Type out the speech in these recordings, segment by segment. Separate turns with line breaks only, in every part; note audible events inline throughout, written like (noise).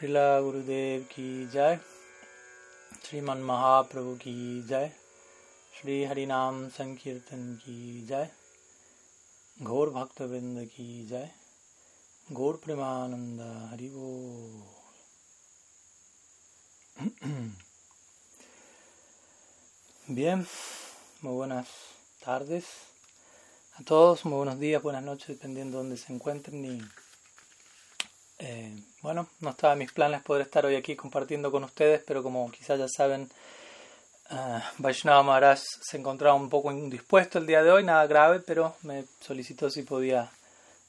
Srila Gurudev ki jai, Sriman Mahaprabhu ki jai, Sri Harinam Sankirtan ki jai, Gaur Bhaktavinda ki jai, Gaur Premananda Haribo. Bien, muy buenas tardes a todos, muy buenos días, buenas noches, dependiendo de dónde se encuentren. Y eh, bueno, no estaba en mis planes poder estar hoy aquí compartiendo con ustedes, pero como quizás ya saben, uh, Vaishnava Maharaj se encontraba un poco indispuesto el día de hoy, nada grave, pero me solicitó si podía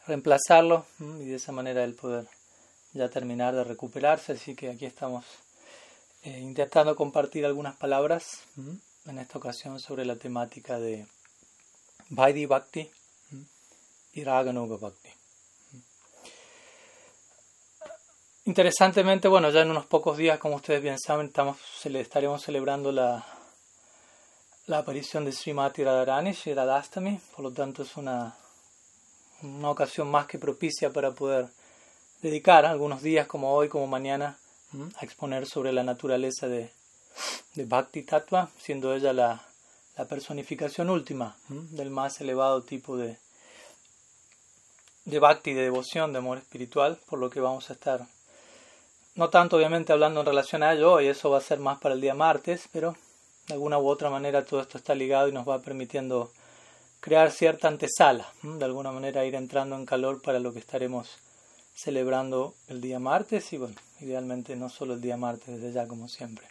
reemplazarlo y de esa manera él poder ya terminar de recuperarse. Así que aquí estamos eh, intentando compartir algunas palabras en esta ocasión sobre la temática de Vaidhi Bhakti y Raganuga Bhakti. Interesantemente, bueno, ya en unos pocos días, como ustedes bien saben, estamos, estaremos celebrando la, la aparición de Srimati Radharani, Radhastami, por lo tanto es una, una ocasión más que propicia para poder dedicar algunos días como hoy, como mañana, a exponer sobre la naturaleza de, de Bhakti Tattva, siendo ella la, la personificación última del más elevado tipo de, de Bhakti, de devoción, de amor espiritual, por lo que vamos a estar, no tanto obviamente hablando en relación a ello, y eso va a ser más para el día martes, pero de alguna u otra manera todo esto está ligado y nos va permitiendo crear cierta antesala, de alguna manera ir entrando en calor para lo que estaremos celebrando el día martes y bueno, idealmente no solo el día martes, desde ya como siempre.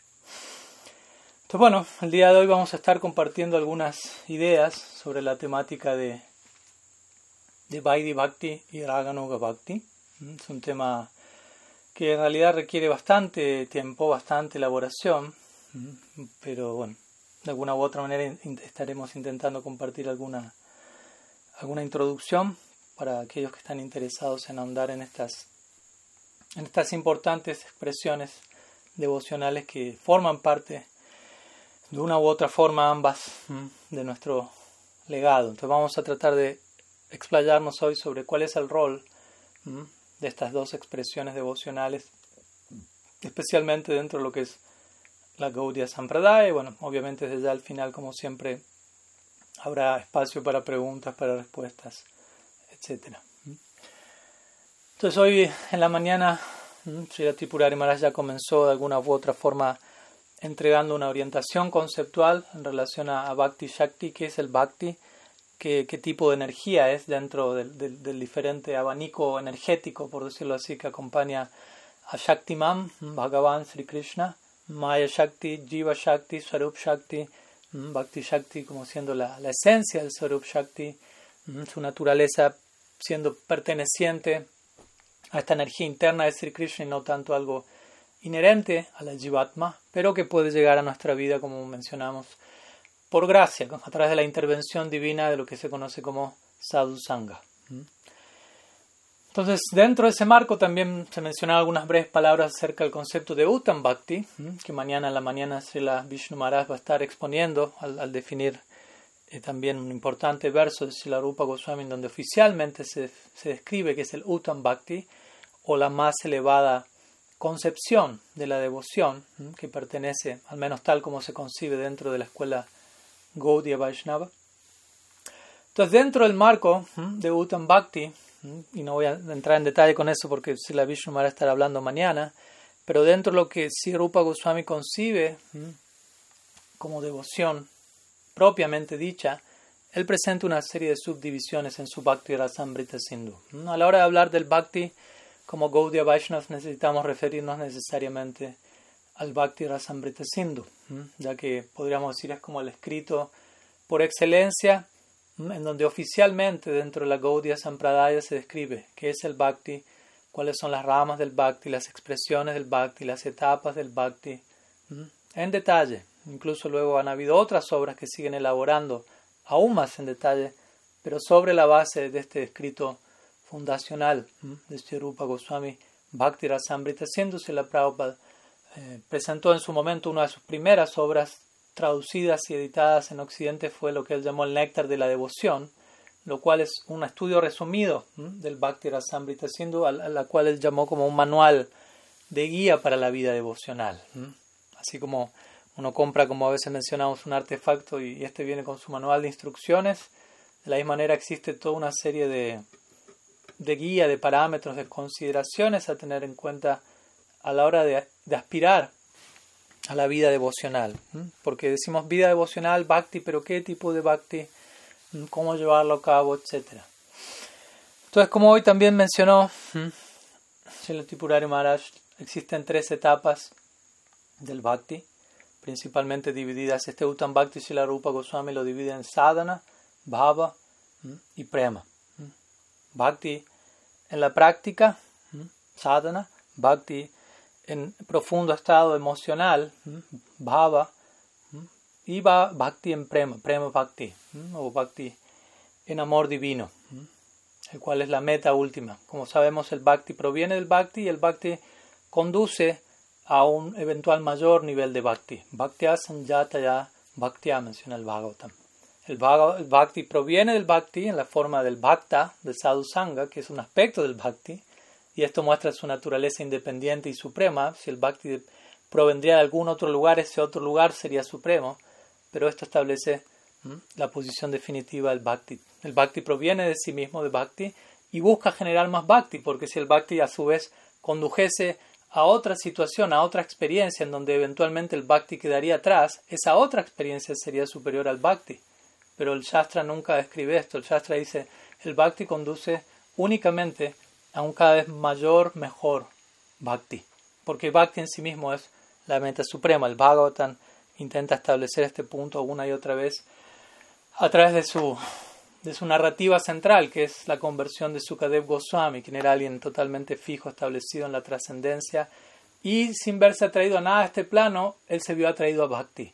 Entonces bueno, el día de hoy vamos a estar compartiendo algunas ideas sobre la temática de, de Bhakti y Raganuga Bhakti. Es un tema que en realidad requiere bastante tiempo, bastante elaboración, pero bueno, de alguna u otra manera estaremos intentando compartir alguna, alguna introducción para aquellos que están interesados en ahondar en estas, en estas importantes expresiones devocionales que forman parte de una u otra forma ambas de nuestro legado. Entonces vamos a tratar de explayarnos hoy sobre cuál es el rol de estas dos expresiones devocionales, especialmente dentro de lo que es la Gaudiya Sampradaya. Y bueno, obviamente desde ya al final, como siempre, habrá espacio para preguntas, para respuestas, etc. Entonces hoy en la mañana, Sri Tripurari Maharaj ya comenzó de alguna u otra forma entregando una orientación conceptual en relación a, Bhakti Shakti, qué es el Bhakti, qué, tipo de energía es dentro del, del, diferente abanico energético, por decirlo así, que acompaña a Shaktiman, Bhagavan Sri Krishna, Maya Shakti, Jiva Shakti, Swarup Shakti, Bhakti Shakti como siendo la, la esencia del Swarup Shakti, su naturaleza siendo perteneciente a esta energía interna de Sri Krishna y no tanto algo inherente a la jivatma, pero que puede llegar a nuestra vida, como mencionamos, por gracia, a través de la intervención divina de lo que se conoce como sadhu sangha. Entonces, dentro de ese marco también se mencionan algunas breves palabras acerca del concepto de Uttam Bhakti, que mañana en la mañana la Vishnu Maharaj va a estar exponiendo al, definir eh, también un importante verso de Srila Rupa Goswami, donde oficialmente se, se describe que es el Uttam Bhakti, o la más elevada concepción de la devoción que pertenece, al menos tal como se concibe dentro de la escuela Gaudiya Vaishnava. Entonces, dentro del marco de Uttam Bhakti, y no voy a entrar en detalle con eso porque si la Vishnu a estar hablando mañana, pero dentro de lo que Sri Rupa Goswami concibe como devoción propiamente dicha, él presenta una serie de subdivisiones en su Bhakti Rasamrita Sindhu. A la hora de hablar del Bhakti, como Gaudiya Vaishnava necesitamos referirnos necesariamente al Bhakti Rasamrita Sindhu, ya que podríamos decir es como el escrito por excelencia, en donde oficialmente dentro de la Gaudiya Sampradaya se describe qué es el Bhakti, cuáles son las ramas del Bhakti, las expresiones del Bhakti, las etapas del Bhakti, en detalle. Incluso luego han habido otras obras que siguen elaborando aún más en detalle, pero sobre la base de este escrito fundacional de este Rupa Goswami Bhakti Rasamrita, siéndose la Prabhupada, eh, presentó en su momento una de sus primeras obras traducidas y editadas en Occidente fue lo que él llamó el Néctar de la Devoción, lo cual es un estudio resumido del Bhakti Rasamrita, siendo a, la cual él llamó como un manual de guía para la vida devocional. Así como uno compra, como a veces mencionamos, un artefacto y este viene con su manual de instrucciones, de la misma manera existe toda una serie de, de guía, de parámetros, de consideraciones a tener en cuenta a la hora de, de aspirar a la vida devocional. Porque decimos vida devocional, bhakti, pero ¿qué tipo de bhakti? ¿Cómo llevarlo a cabo? Etcétera. Entonces, como hoy también mencionó el Tipurari Maharaj, existen tres etapas del bhakti, principalmente divididas. Este Uttam Bhakti la Rupa Goswami lo divide en sadhana, bhava y prema. Bhakti en la práctica, sadhana, bhakti en profundo estado emocional, bhava, y bhakti en prema, prema bhakti, o bhakti en amor divino el cual es la meta última. Como sabemos, el bhakti proviene del bhakti y el bhakti conduce a un eventual mayor nivel de bhakti. Bhaktya sanjataya bhaktya menciona el Bhagavatam. El, bhakti proviene del bhakti en la forma del bhakta, del sadhusanga, que es un aspecto del bhakti, y esto muestra su naturaleza independiente y suprema. Si el bhakti provendría de algún otro lugar, ese otro lugar sería supremo, pero esto establece la posición definitiva del bhakti. El bhakti proviene de sí mismo, de bhakti, y busca generar más bhakti, porque si el bhakti a su vez condujese a otra situación, a otra experiencia en donde eventualmente el bhakti quedaría atrás, esa otra experiencia sería superior al bhakti. Pero el Shastra nunca describe esto. El Shastra dice, el bhakti conduce únicamente a un cada vez mayor, mejor bhakti. Porque bhakti en sí mismo es la meta suprema. El Bhagavatam intenta establecer este punto una y otra vez a través de su, de su narrativa central, que es la conversión de Sukadev Goswami, quien era alguien totalmente fijo, establecido en la trascendencia, y sin verse atraído a nada a este plano, él se vio atraído a Bhakti.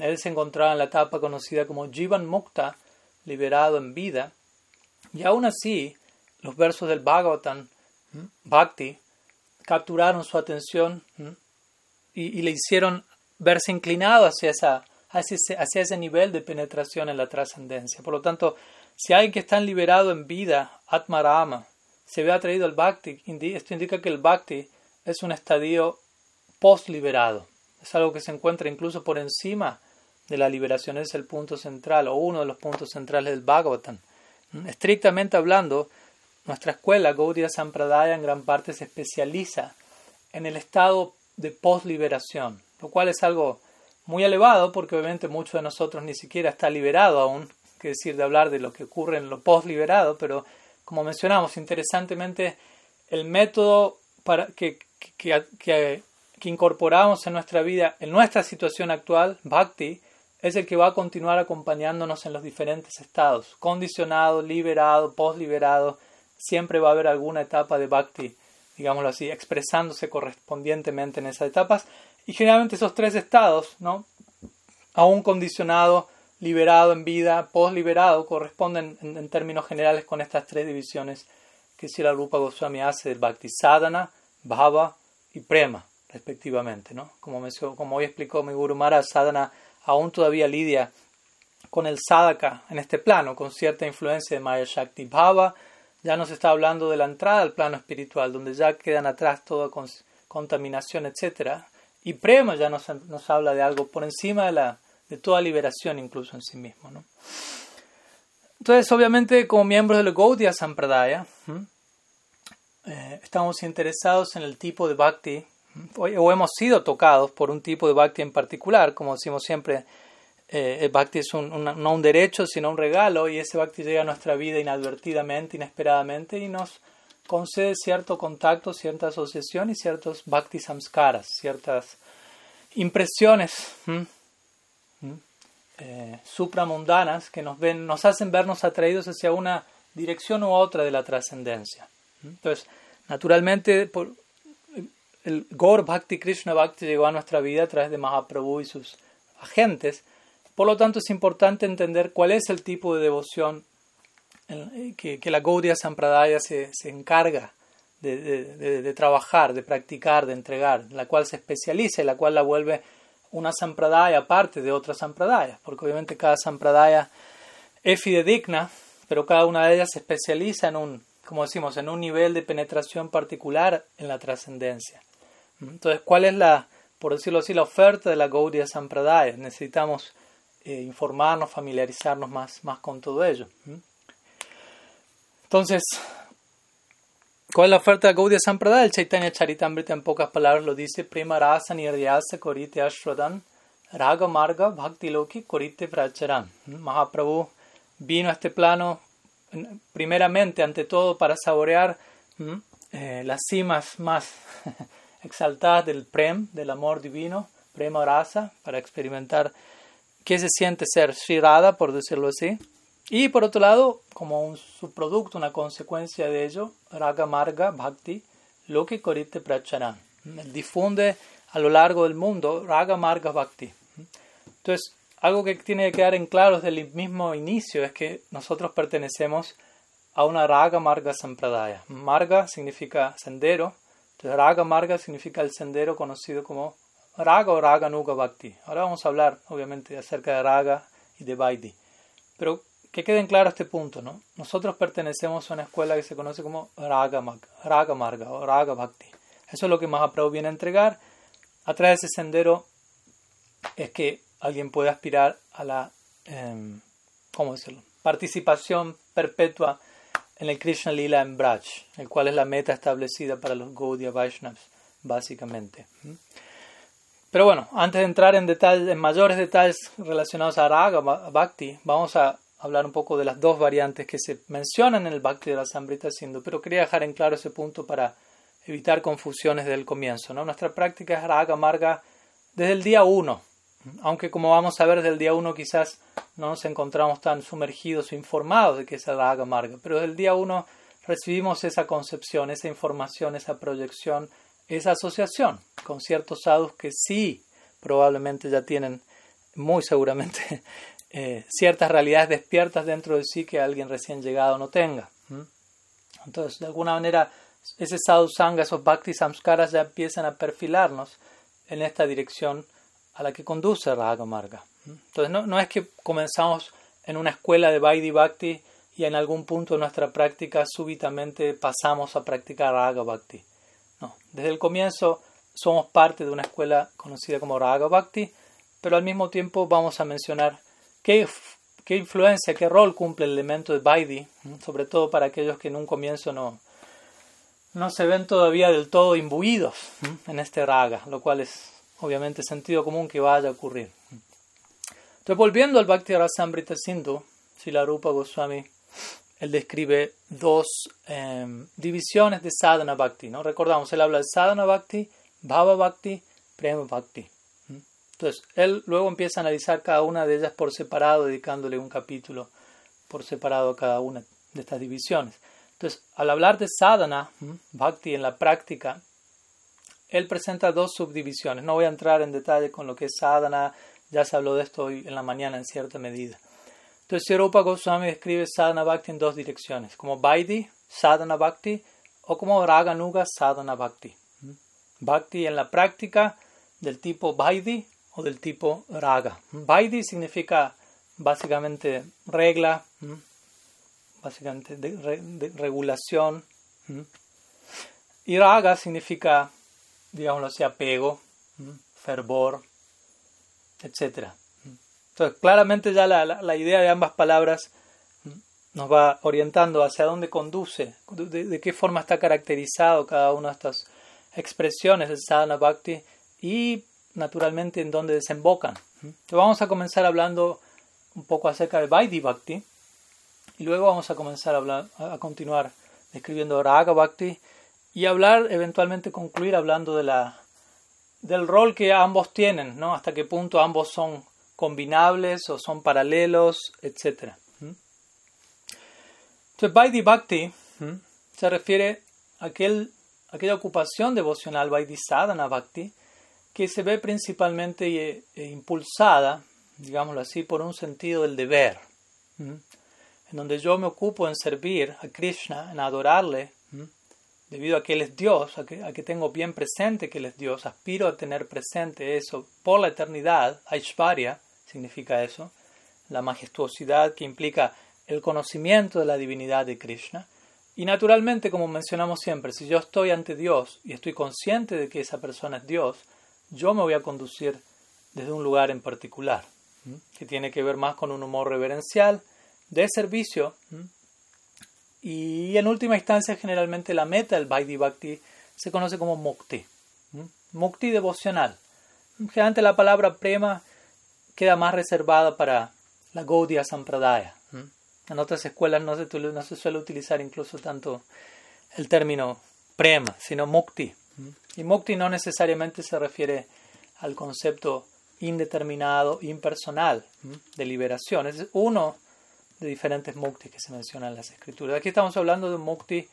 Él se encontraba en la etapa conocida como Jivan Mukta, liberado en vida, y aún así, los versos del Bhagavatam, Bhakti, capturaron su atención y, le hicieron verse inclinado hacia esa hacia ese, nivel de penetración en la trascendencia. Por lo tanto, si alguien que está liberado en vida, Atmarama, se ve atraído al Bhakti, esto indica que el Bhakti es un estadio post-liberado. Es algo que se encuentra incluso por encima de la liberación. Es el punto central o uno de los puntos centrales del Bhagavatam. Estrictamente hablando, nuestra escuela, Gaudiya Sampradaya, en gran parte se especializa en el estado de post-liberación, lo cual es algo muy elevado, porque obviamente muchos de nosotros ni siquiera está liberado aún, que decir de hablar de lo que ocurre en lo post-liberado, pero como mencionamos, interesantemente, el método para que, que, que, incorporamos en nuestra vida, en nuestra situación actual, Bhakti, es el que va a continuar acompañándonos en los diferentes estados, condicionado, liberado, post-liberado, siempre va a haber alguna etapa de Bhakti, digámoslo así, expresándose correspondientemente en esas etapas, y generalmente esos tres estados, ¿no? aún condicionado, liberado en vida, post-liberado, corresponden en, términos generales con estas tres divisiones que la Rupa Goswami hace del Bhakti Sadhana, Bhava y Prema, respectivamente. ¿no? Como, como hoy explicó mi Guru Maharaj, Sadhana aún todavía lidia con el sadhaka en este plano, con cierta influencia de Maya Shakti. Bhava ya nos está hablando de la entrada al plano espiritual, donde ya quedan atrás toda contaminación, etcétera y prema ya nos, nos habla de algo por encima de, la, de toda liberación incluso en sí mismo. ¿no? Entonces, obviamente, como miembros del Gaudiya Sampradaya, eh, estamos interesados en el tipo de bhakti, o, hemos sido tocados por un tipo de bhakti en particular, como decimos siempre, eh, el bhakti es un, no un derecho, sino un regalo, y ese bhakti llega a nuestra vida inadvertidamente, inesperadamente, y nos concede cierto contacto, cierta asociación y ciertos bhakti samskaras, ciertas impresiones eh, supramundanas que nos, ven, nos hacen vernos atraídos hacia una dirección u otra de la trascendencia. Entonces, naturalmente, por, el Gaur Bhakti Krishna Bhakti llegó a nuestra vida a través de Mahaprabhu y sus agentes. Por lo tanto, es importante entender cuál es el tipo de devoción que, que la Gaudiya Sampradaya se, se encarga de, de, trabajar, de practicar, de entregar, la cual se especializa y la cual la vuelve una Sampradaya aparte de otras Sampradayas, porque obviamente cada Sampradaya es fidedigna, pero cada una de ellas se especializa en un, como decimos, en un nivel de penetración particular en la trascendencia. Entonces, ¿cuál es la, por decirlo así, la oferta de la Gaudiya Sampradaya? Necesitamos eh, informarnos, familiarizarnos más, más con todo ello. Entonces, ¿cuál es la oferta de Gaudiya Sampradaya? El Chaitanya Charitamrita en pocas palabras lo dice, Prima Rasa Niryasa Korite Ashradan Raga Marga Bhakti Loki Korite Pracharan. Mahaprabhu vino a este plano primeramente, ante todo, para saborear eh, las cimas más (laughs) exaltadas del Prem, del amor divino, Prema Rasa, para experimentar qué se siente ser Shirada, por decirlo así. Y por otro lado, como un subproducto, una consecuencia de ello, Raga Marga Bhakti, lo que Korite Pracharan. Difunde a lo largo del mundo Raga Marga Bhakti. Entonces, algo que tiene que quedar en claro desde el mismo inicio es que nosotros pertenecemos a una Raga Marga Sampradaya. Marga significa sendero, entonces Raga Marga significa el sendero conocido como Raga o Raga Nuga Bhakti. Ahora vamos a hablar, obviamente, acerca de Raga y de Vaidhi. Pero que quede en claro este punto, ¿no? Nosotros pertenecemos a una escuela que se conoce como Raga, Raga Marga o Raga Bhakti. Eso es lo que Mahaprabhu viene a entregar. A través de ese sendero es que alguien puede aspirar a la, eh, ¿cómo decirlo? Participación perpetua en el Krishna Lila en Braj, el cual es la meta establecida para los Gaudiya Vaishnavas, básicamente. Pero bueno, antes de entrar en, detalles, en mayores detalles relacionados a Raga Bhakti, vamos a hablar un poco de las dos variantes que se mencionan en el Bhakti de la Sambrita Sindhu, pero quería dejar en claro ese punto para evitar confusiones desde el comienzo. ¿no? Nuestra práctica es Raga Marga desde el día 1, aunque como vamos a ver desde el día 1 quizás no nos encontramos tan sumergidos o informados de que es el Raga Marga, pero desde el día 1 recibimos esa concepción, esa información, esa proyección, esa asociación con ciertos sadhus que sí probablemente ya tienen muy seguramente (laughs) eh, ciertas realidades despiertas dentro de sí que alguien recién llegado no tenga. Entonces, de alguna manera, ese sadhu sangha, esos bhakti samskaras ya empiezan a perfilarnos en esta dirección a la que conduce Raga Marga. Entonces, no, no es que comenzamos en una escuela de Vaidhi Bhakti y en algún punto de nuestra práctica súbitamente pasamos a practicar Raga Bhakti. Desde el comienzo somos parte de una escuela conocida como Raga Bhakti, pero al mismo tiempo vamos a mencionar qué, qué influencia, qué rol cumple el elemento de Vaidhi, sobre todo para aquellos que en un comienzo no, no se ven todavía del todo imbuidos en este raga, lo cual es obviamente sentido común que vaya a ocurrir. Entonces, volviendo al Bhakti Rasamrita Sindhu, Rupa Goswami, él describe dos em, divisiones de sadhana bhakti. ¿no? Recordamos, él habla de sadhana bhakti, bhava bhakti, prema bhakti. Entonces, él luego empieza a analizar cada una de ellas por separado, dedicándole un capítulo por separado a cada una de estas divisiones. Entonces, al hablar de sadhana, bhakti en la práctica, él presenta dos subdivisiones. No voy a entrar en detalle con lo que es sadhana, ya se habló de esto hoy en la mañana en cierta medida. Entonces, Sirupa Goswami describe sadhana bhakti en dos direcciones, como Vaidhi, sadhana bhakti, o como Raganuga, sadhana bhakti. Bhakti en la práctica del tipo Vaidhi o del tipo Raga. Vaidhi significa básicamente regla, básicamente de, regulación. Y raga significa, digámoslo así, apego, fervor, etc. Entonces, claramente ya la, la, idea de ambas palabras nos va orientando hacia dónde conduce, de, qué forma está caracterizado cada una de estas expresiones del sadhana bhakti y naturalmente en dónde desembocan. Entonces vamos a comenzar hablando un poco acerca de Vaidhi Bhakti, y luego vamos a comenzar a, hablar, a continuar describiendo Raga Bhakti y hablar, eventualmente concluir hablando de la, del rol que ambos tienen, ¿no? hasta qué punto ambos son combinables o son paralelos, etc. Entonces, Vaidhi Bhakti se refiere a aquel, aquella ocupación devocional, Vaidhi Sadhana Bhakti, que se ve principalmente eh, eh, impulsada, digámoslo así, por un sentido del deber en donde yo me ocupo en servir a Krishna, en adorarle, debido a que Él es Dios, a que, tengo bien presente que Él es Dios, aspiro a tener presente eso por la eternidad, Aishvarya significa eso, la majestuosidad que implica el conocimiento de la divinidad de Krishna, Y naturalmente, como mencionamos siempre, si yo estoy ante Dios y estoy consciente de que esa persona es Dios, yo me voy a conducir desde un lugar en particular, que tiene que ver más con un humor reverencial, de servicio, y en última instancia generalmente la meta del Vaidhi Bhakti se conoce como Mukti, Mukti devocional. Generalmente la palabra prema queda más reservada para la Gaudiya Sampradaya. En otras escuelas no se, no se suele utilizar incluso tanto el término prema, sino mukti. Y mukti no necesariamente se refiere al concepto indeterminado, impersonal de liberación. Es uno de diferentes muktis que se mencionan en las escrituras. Aquí estamos hablando de un mukti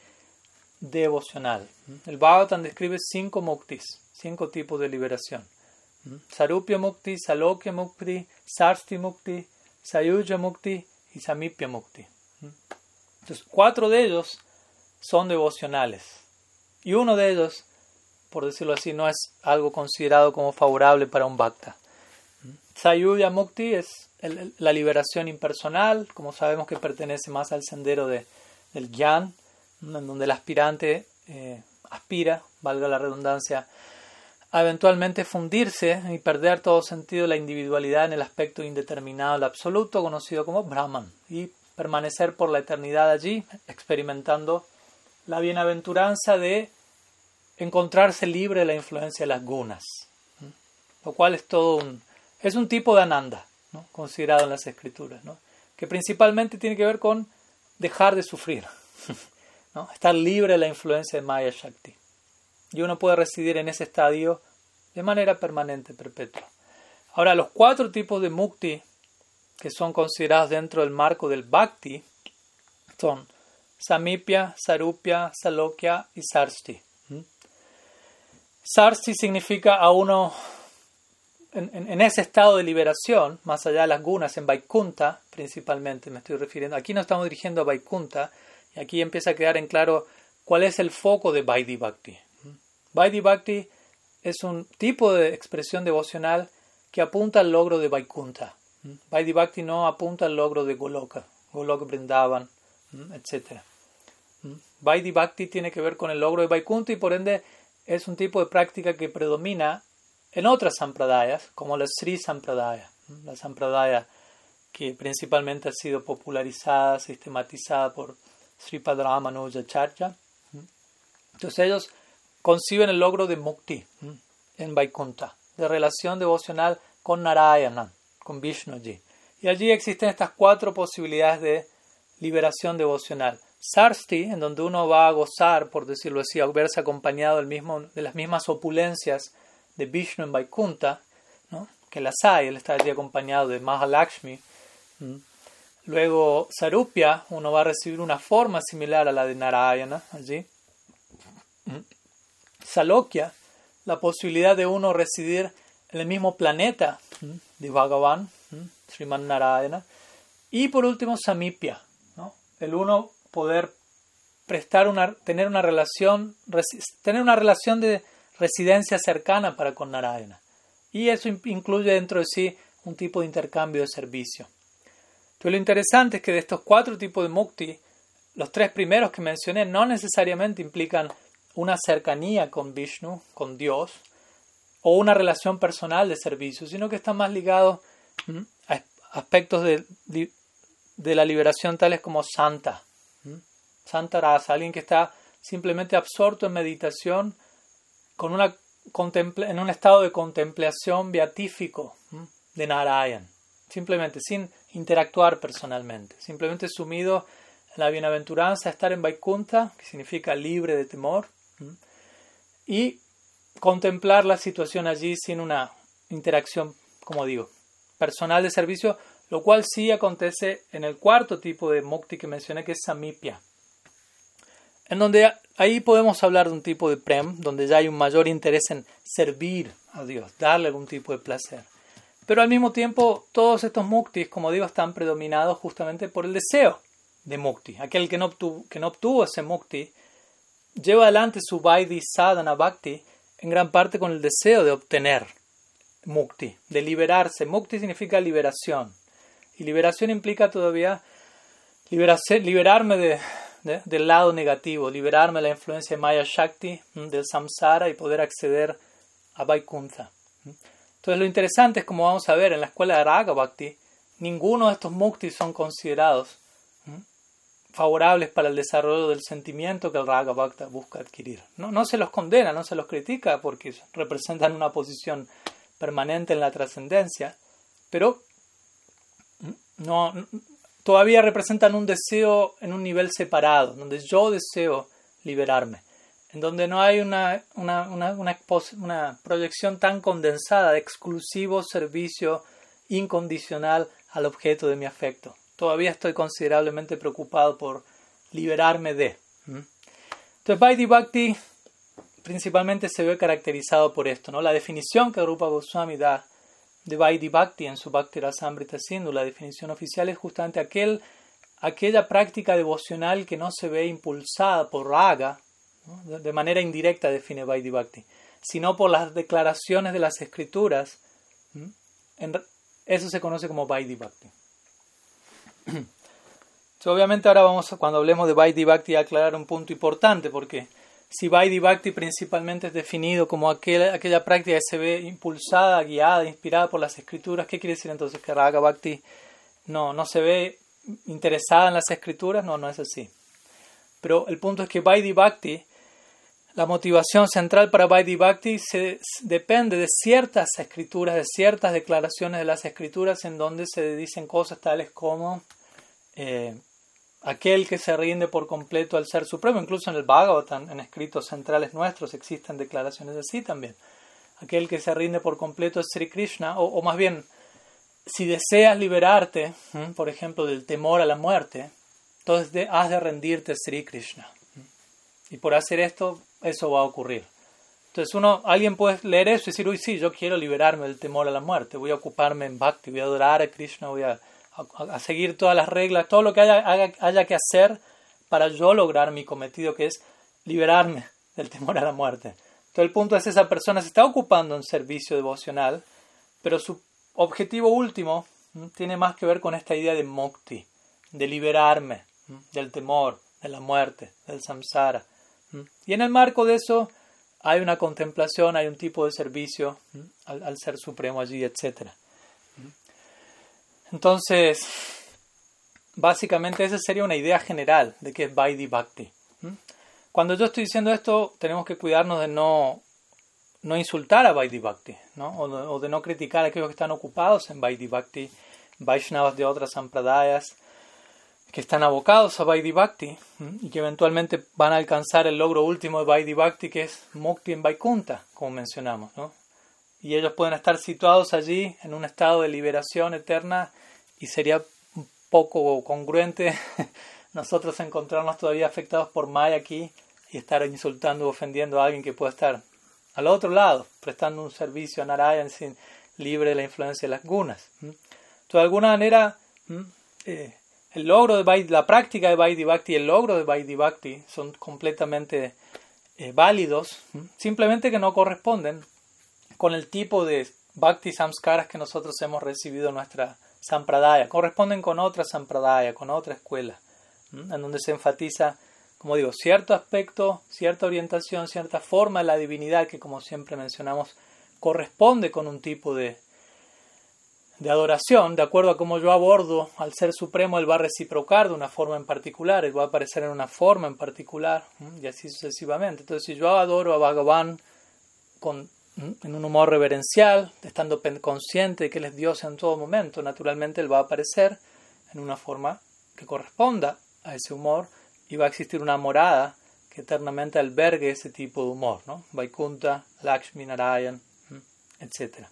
devocional. El Bhagavatam describe cinco muktis, cinco tipos de liberación. Sarupya mukti, Salokya mukti, Sarsti mukti, Sayuja mukti y Samipya mukti. Entonces, cuatro de ellos son devocionales. Y uno de ellos, por decirlo así, no es algo considerado como favorable para un bhakta. Sayuja mukti es la liberación impersonal, como sabemos que pertenece más al sendero de, del gyan, en donde el aspirante eh, aspira, valga la redundancia, a eventualmente fundirse y perder todo sentido de la individualidad en el aspecto indeterminado del absoluto, conocido como Brahman, y permanecer por la eternidad allí, experimentando la bienaventuranza de encontrarse libre de la influencia de las gunas, lo cual es todo un, es un tipo de ananda, considerado en las escrituras, que principalmente tiene que ver con dejar de sufrir, (laughs) estar libre de la influencia de Maya Shakti y uno puede residir en ese estadio de manera permanente, perpetua. Ahora, los cuatro tipos de mukti que son considerados dentro del marco del bhakti son samipya, sarupya, salokya y sarsti. ¿Mm? Sarsti significa a uno en, ese estado de liberación, más allá de las gunas, en Vaikunta principalmente me estoy refiriendo. Aquí nos estamos dirigiendo a Vaikunta y aquí empieza a quedar en claro cuál es el foco de Vaidhi Bhakti. Vaidhi Bhakti es un tipo de expresión devocional que apunta al logro de Vaikunta. Vaidhi Bhakti no apunta al logro de Goloka, Goloka Brindavan, etc. Vaidhi Bhakti tiene que ver con el logro de Vaikunta y por ende es un tipo de práctica que predomina en otras sampradayas, como la Sri Sampradaya, la sampradaya que principalmente ha sido popularizada, sistematizada por Sri Padramanuja Charya. Entonces ellos conciben el logro de mukti en Vaikunta, de relación devocional con Narayana, con Vishnuji. Y allí existen estas cuatro posibilidades de liberación devocional. Sarsti, en donde uno va a gozar, por decirlo así, a verse acompañado del mismo, de las mismas opulencias de Vishnu en Vaikunta, ¿no? que las hay, él está allí acompañado de Mahalakshmi. Luego, Sarupya, uno va a recibir una forma similar a la de Narayana allí. Salokya, la posibilidad de uno residir en el mismo planeta de Bhagavan, Sriman Narayana. Y por último, Samipya, el uno poder prestar una, tener una relación, tener una relación de residencia cercana para con Narayana. Y eso incluye dentro de sí un tipo de intercambio de servicio. Entonces, lo interesante es que de estos cuatro tipos de mukti, los tres primeros que mencioné no necesariamente implican una cercanía con Vishnu, con Dios, o una relación personal de servicio, sino que está más ligado a aspectos de, de la liberación tales como santa, santa raza, alguien que está simplemente absorto en meditación, con una en un estado de contemplación beatífico de Narayan, simplemente sin interactuar personalmente, simplemente sumido en la bienaventuranza, estar en Vaikunta, que significa libre de temor, y contemplar la situación allí sin una interacción, como digo, personal de servicio, lo cual sí acontece en el cuarto tipo de mukti que mencioné, que es samipya, en donde ahí podemos hablar de un tipo de prem, donde ya hay un mayor interés en servir a Dios, darle algún tipo de placer. Pero al mismo tiempo, todos estos muktis, como digo, están predominados justamente por el deseo de mukti. Aquel que no obtuvo, ese mukti lleva adelante su Vaidhi Sadhana Bhakti en gran parte con el deseo de obtener mukti, de liberarse. Mukti significa liberación. Y liberación implica todavía liberarme de, del lado negativo, liberarme de la influencia de Maya Shakti, del samsara y poder acceder a Vaikuntha. Entonces lo interesante es, como vamos a ver en la escuela de Raga Bhakti, ninguno de estos muktis son considerados favorables para el desarrollo del sentimiento que el Raga Bhakta busca adquirir. No, no se los condena, no se los critica porque representan una posición permanente en la trascendencia, pero no, todavía representan un deseo en un nivel separado, donde yo deseo liberarme, en donde no hay una, una, una, una, proyección tan condensada de exclusivo servicio incondicional al objeto de mi afecto. Todavía estoy considerablemente preocupado por liberarme de. Entonces, Vaidhi Bhakti principalmente se ve caracterizado por esto, ¿no? La definición que Rupa Goswami da de Vaidhi Bhakti en su Bhakti Rasamrita Sindhu, la definición oficial es justamente aquel, aquella práctica devocional que no se ve impulsada por raga, de manera indirecta define Vaidhi Bhakti, sino por las declaraciones de las escrituras. eso se conoce como Vaidhi (clears throat) obviamente ahora vamos, cuando hablemos de Vaidhi a aclarar un punto importante, porque si Vaidhi Bhakti principalmente es definido como aquella práctica que se ve impulsada, guiada, inspirada por las escrituras, ¿qué quiere decir entonces que Raga Bhakti no, no se ve interesada en las escrituras? No, no es así. Pero el punto es que Vaidhi Bhakti, la motivación central para Vaidhi Bhakti se, depende de ciertas escrituras, de ciertas declaraciones de las escrituras en donde se dicen cosas tales como eh, aquel que se rinde por completo al Ser Supremo, incluso en el Bhagavatam, en escritos centrales nuestros, existen declaraciones así también. Aquel que se rinde por completo es Sri Krishna, o, más bien, si deseas liberarte, por ejemplo, del temor a la muerte, entonces has de rendirte a Sri Krishna. Y por hacer esto, eso va a ocurrir. Entonces uno, alguien puede leer eso y decir, uy, sí, yo quiero liberarme del temor a la muerte, voy a ocuparme en bhakti, voy a adorar a Krishna, voy a a, seguir todas las reglas, todo lo que haya, haya que hacer para yo lograr mi cometido, que es liberarme del temor a la muerte. Entonces el punto es esa persona se está ocupando en servicio devocional, pero su objetivo último tiene más que ver con esta idea de mukti, de liberarme del temor, de la muerte, del samsara. Y en el marco de eso hay una contemplación, hay un tipo de servicio al, al Ser Supremo allí, etcétera. Entonces, básicamente esa sería una idea general de qué es Vaidhi Bhakti. Cuando yo estoy diciendo esto, tenemos que cuidarnos de no, no insultar a Vaidhi Bhakti, ¿no? O, de, no criticar a aquellos que están ocupados en Vaidhi Bhakti, Vaishnavas de otras sampradayas que están abocados a Vaidhi Bhakti y que eventualmente van a alcanzar el logro último de Vaidhi Bhakti, que es Mukti en Vaikunta, como mencionamos. ¿no? Y ellos pueden estar situados allí en un estado de liberación eterna y sería poco congruente (laughs) nosotros encontrarnos todavía afectados por Maya aquí y estar insultando o ofendiendo a alguien que pueda estar al otro lado, prestando un servicio a Narayan sin, libre de la influencia de las gunas. Entonces, de alguna manera, eh, el logro de la práctica de Vaidhi y el logro de Vaidhi son completamente eh, válidos, simplemente que no corresponden con el tipo de Bhakti Samskaras que nosotros hemos recibido en nuestra sampradaya, corresponden con otra sampradaya, con otra escuela, en donde se enfatiza, como digo, cierto aspecto, cierta orientación, cierta forma de la divinidad que, como siempre mencionamos, corresponde con un tipo de, de adoración, de acuerdo a cómo yo abordo al Ser Supremo, Él va a reciprocar de una forma en particular, Él va a aparecer en una forma en particular, y así sucesivamente. Entonces, si yo adoro a Bhagavan con en un humor reverencial, estando consciente de que Él es Dios en todo momento, naturalmente Él va a aparecer en una forma que corresponda a ese humor y va a existir una morada que eternamente albergue ese tipo de humor, ¿no? Vaikunta, Lakshmi, Narayan, etc.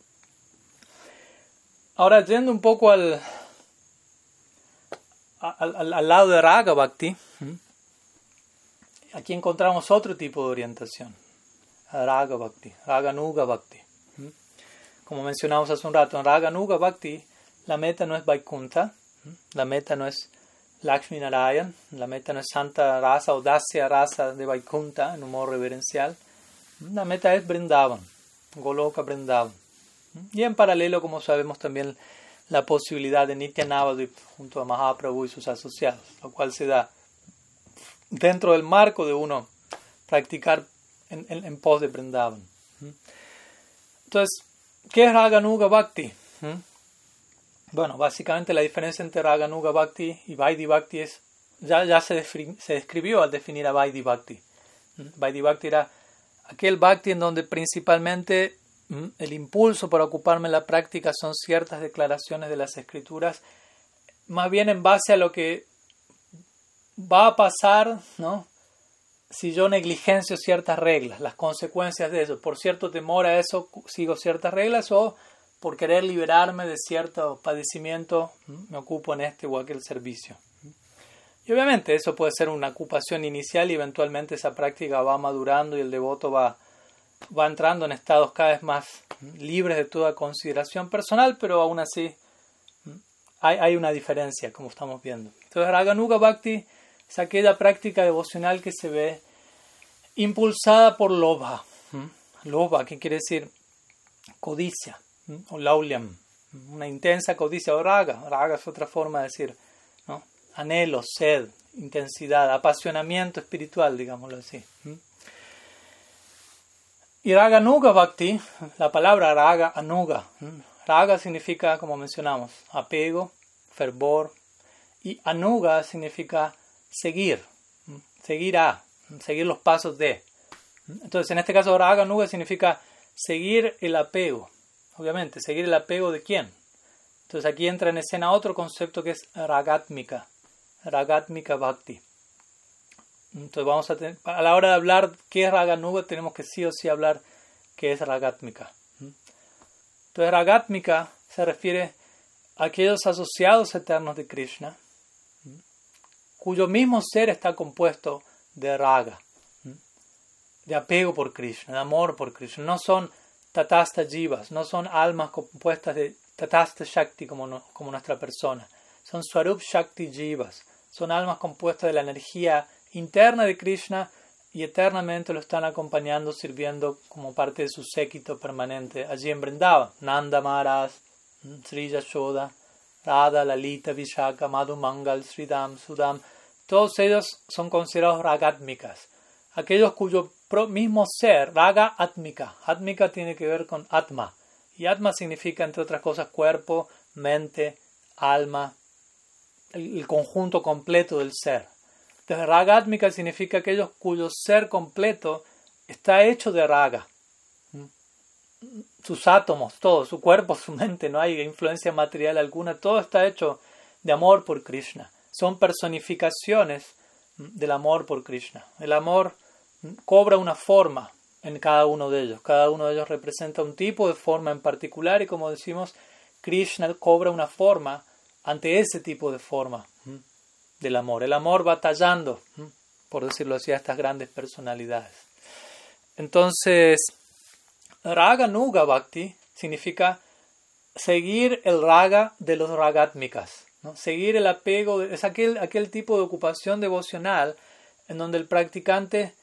Ahora, yendo un poco al, al, al lado de Raga Bhakti, aquí encontramos otro tipo de orientación. Raga Bhakti, Raga Nuga Bhakti. ¿Mm? Como mencionamos hace un rato, en Raga Nuga Bhakti la meta no es Vaikunta, ¿Mm? la meta no es Lakshmi Narayan, la meta no es Santa Rasa o Dasya Rasa de Vaikunta en humor reverencial, ¿Mm? la meta es Brindavan, Goloka Brindavan. Y en paralelo, como sabemos, también la posibilidad de Nitya Navadvip junto a Mahaprabhu y sus asociados, lo cual se da dentro del marco de uno practicar en, en, pos de Vrindavan. Entonces, ¿qué es Raganuga Bhakti? Bueno, básicamente la diferencia entre Raganuga Bhakti y Vaidhi Bhakti es, ya, ya se, se describió al definir a Vaidhi Bhakti. Vaidhi Bhakti era aquel Bhakti en donde principalmente el impulso para ocuparme en la práctica son ciertas declaraciones de las escrituras, más bien en base a lo que va a pasar, ¿no? Si yo negligencio ciertas reglas, las consecuencias de eso, por cierto temor a eso sigo ciertas reglas o por querer liberarme de cierto padecimiento me ocupo en este o aquel servicio. Y obviamente eso puede ser una ocupación inicial y eventualmente esa práctica va madurando y el devoto va, va entrando en estados cada vez más libres de toda consideración personal, pero aún así hay, hay una diferencia, como estamos viendo. Entonces, Raganuga Bhakti es aquella práctica devocional que se ve impulsada por loba. Loba, ¿qué quiere decir? Codicia, o lauliam, una intensa codicia, o raga. Raga es otra forma de decir anhelo, sed, intensidad, apasionamiento espiritual, digámoslo así. Y Raga Nuga Bhakti, la palabra Raga Anuga. Raga significa, como mencionamos, apego, fervor. Y Anuga significa seguir, seguir a, seguir los pasos de. Entonces, en este caso, Raga Anuga significa seguir el apego. Obviamente, seguir el apego de quién. Entonces, aquí entra en escena otro concepto que es Ragatmika. Ragatmika Bhakti. Entonces vamos a tener, a la hora de hablar qué es Raganuga, tenemos que sí o sí hablar qué es Ragatmika. Entonces Ragatmika se refiere a aquellos asociados eternos de Krishna, cuyo mismo ser está compuesto de raga, de apego por Krishna, de amor por Krishna. No son tatasta jivas, no son almas compuestas de tatasta shakti como, como nuestra persona. Son swarup shakti jivas, son almas compuestas de la energía interna de Krishna y eternamente lo están acompañando, sirviendo como parte de su séquito permanente allí en Vrindavan. Nanda Maharaj, Sri Yashoda, Radha, Lalita, Vishaka, Madhu Mangal, Sridam, Sudam, todos ellos son considerados ragatmikas, aquellos cuyo mismo ser, raga atmika, atmika tiene que ver con atma, y atma significa, entre otras cosas, cuerpo, mente, alma, el conjunto completo del ser. Entonces, raga significa aquellos cuyo ser completo está hecho de raga. Sus átomos, todo, su cuerpo, (laughs) su mente, no hay influencia material alguna, todo está hecho de amor por Krishna. Son personificaciones del amor por Krishna. El amor cobra una forma en cada uno de ellos. Cada uno de ellos representa un tipo de forma en particular y como decimos, Krishna cobra una forma ante ese tipo de forma del amor. El amor batallando, por decirlo así, a estas grandes personalidades. Entonces, Raga Nuga Bhakti significa seguir el raga de los ragatmikas, ¿no? seguir el apego, es aquel, aquel tipo de ocupación devocional en donde el practicante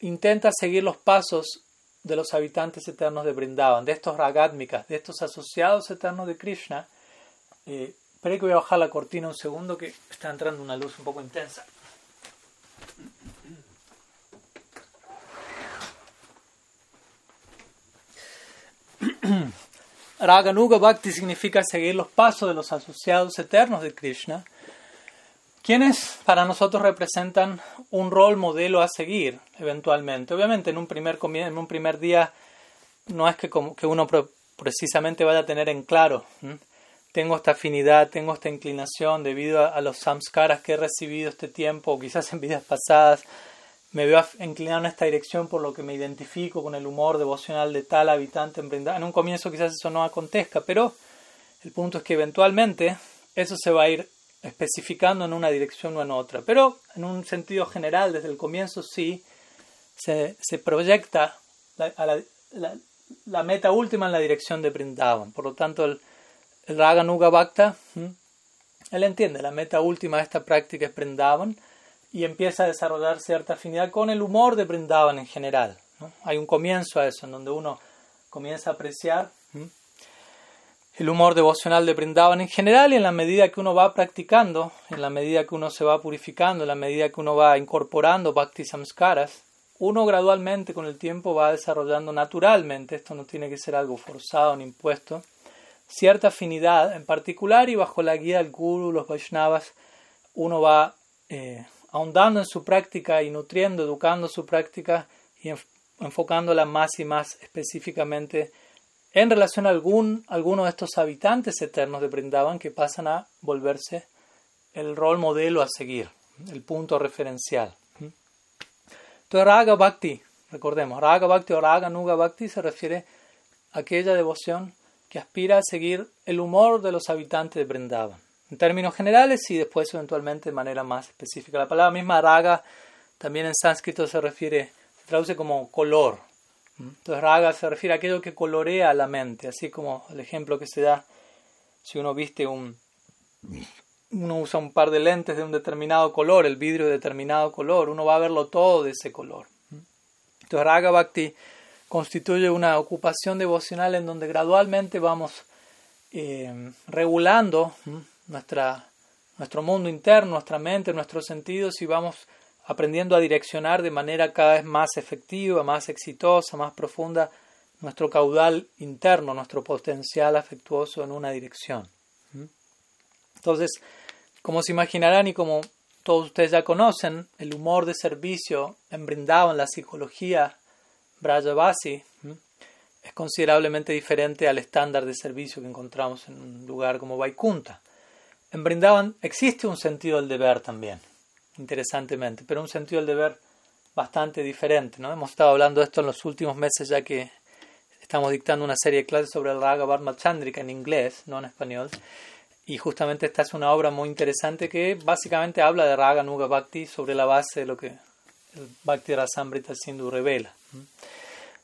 intenta seguir los pasos de los habitantes eternos de Brindavan, de estos ragatmikas, de estos asociados eternos de Krishna, eh, que voy a bajar la cortina un segundo que está entrando una luz un poco intensa. (clears throat) Raganuga Bhakti significa seguir los pasos de los asociados eternos de Krishna, quienes para nosotros representan un rol modelo a seguir eventualmente. Obviamente en un primer, en un primer día no es que, como, que uno precisamente vaya a tener en claro tengo esta afinidad, tengo esta inclinación debido a, los samskaras que he recibido este tiempo, quizás en vidas pasadas, me veo inclinado en esta dirección por lo que me identifico con el humor devocional de tal habitante en En un comienzo quizás eso no acontezca, pero el punto es que eventualmente eso se va a ir especificando en una dirección o en otra. Pero en un sentido general, desde el comienzo sí, se, se proyecta la, a la, la, meta última en la dirección de Brindavan. Por lo tanto, el, el Raga Nuga Bhakta, él entiende, la meta última de esta práctica es Brindavan y empieza a desarrollar cierta afinidad con el humor de Brindavan en general. Hay un comienzo a eso, en donde uno comienza a apreciar el humor devocional de Brindavan en general y en la medida que uno va practicando, en la medida que uno se va purificando, en la medida que uno va incorporando bhakti samskaras, uno gradualmente con el tiempo va desarrollando naturalmente, esto no tiene que ser algo forzado ni impuesto, cierta afinidad en particular y bajo la guía del guru, los Vaishnavas, uno va eh, ahondando en su práctica y nutriendo, educando su práctica y enfocándola más y más específicamente en relación a algún, alguno de estos habitantes eternos de Brindavan que pasan a volverse el rol modelo a seguir, el punto referencial. Entonces, Raga Bhakti, recordemos, Raga Bhakti o Raga Nuga Bhakti se refiere a aquella devoción que aspira a seguir el humor de los habitantes de Brindavan. En términos generales y después eventualmente de manera más específica. La palabra misma Raga también en sánscrito se refiere, se traduce como color, entonces raga se refiere a aquello que colorea la mente, así como el ejemplo que se da si uno viste un uno usa un par de lentes de un determinado color, el vidrio de determinado color, uno va a verlo todo de ese color. Entonces Raga Bhakti constituye una ocupación devocional en donde gradualmente vamos eh, regulando nuestra, nuestro mundo interno, nuestra mente, nuestros sentidos y vamos aprendiendo a direccionar de manera cada vez más efectiva, más exitosa, más profunda nuestro caudal interno, nuestro potencial afectuoso en una dirección. Entonces, como se imaginarán y como todos ustedes ya conocen, el humor de servicio en en la psicología Brajavasi, es considerablemente diferente al estándar de servicio que encontramos en un lugar como Vaikunta. En Brindavan existe un sentido del deber también interesantemente, pero un sentido del deber bastante diferente. ¿no? Hemos estado hablando de esto en los últimos meses ya que estamos dictando una serie de clases sobre el Raga Varma Chandrika en inglés, no en español. Y justamente esta es una obra muy interesante que básicamente habla de Raga Nuga Bhakti sobre la base de lo que el Bhakti Rasamrita Sindhu revela.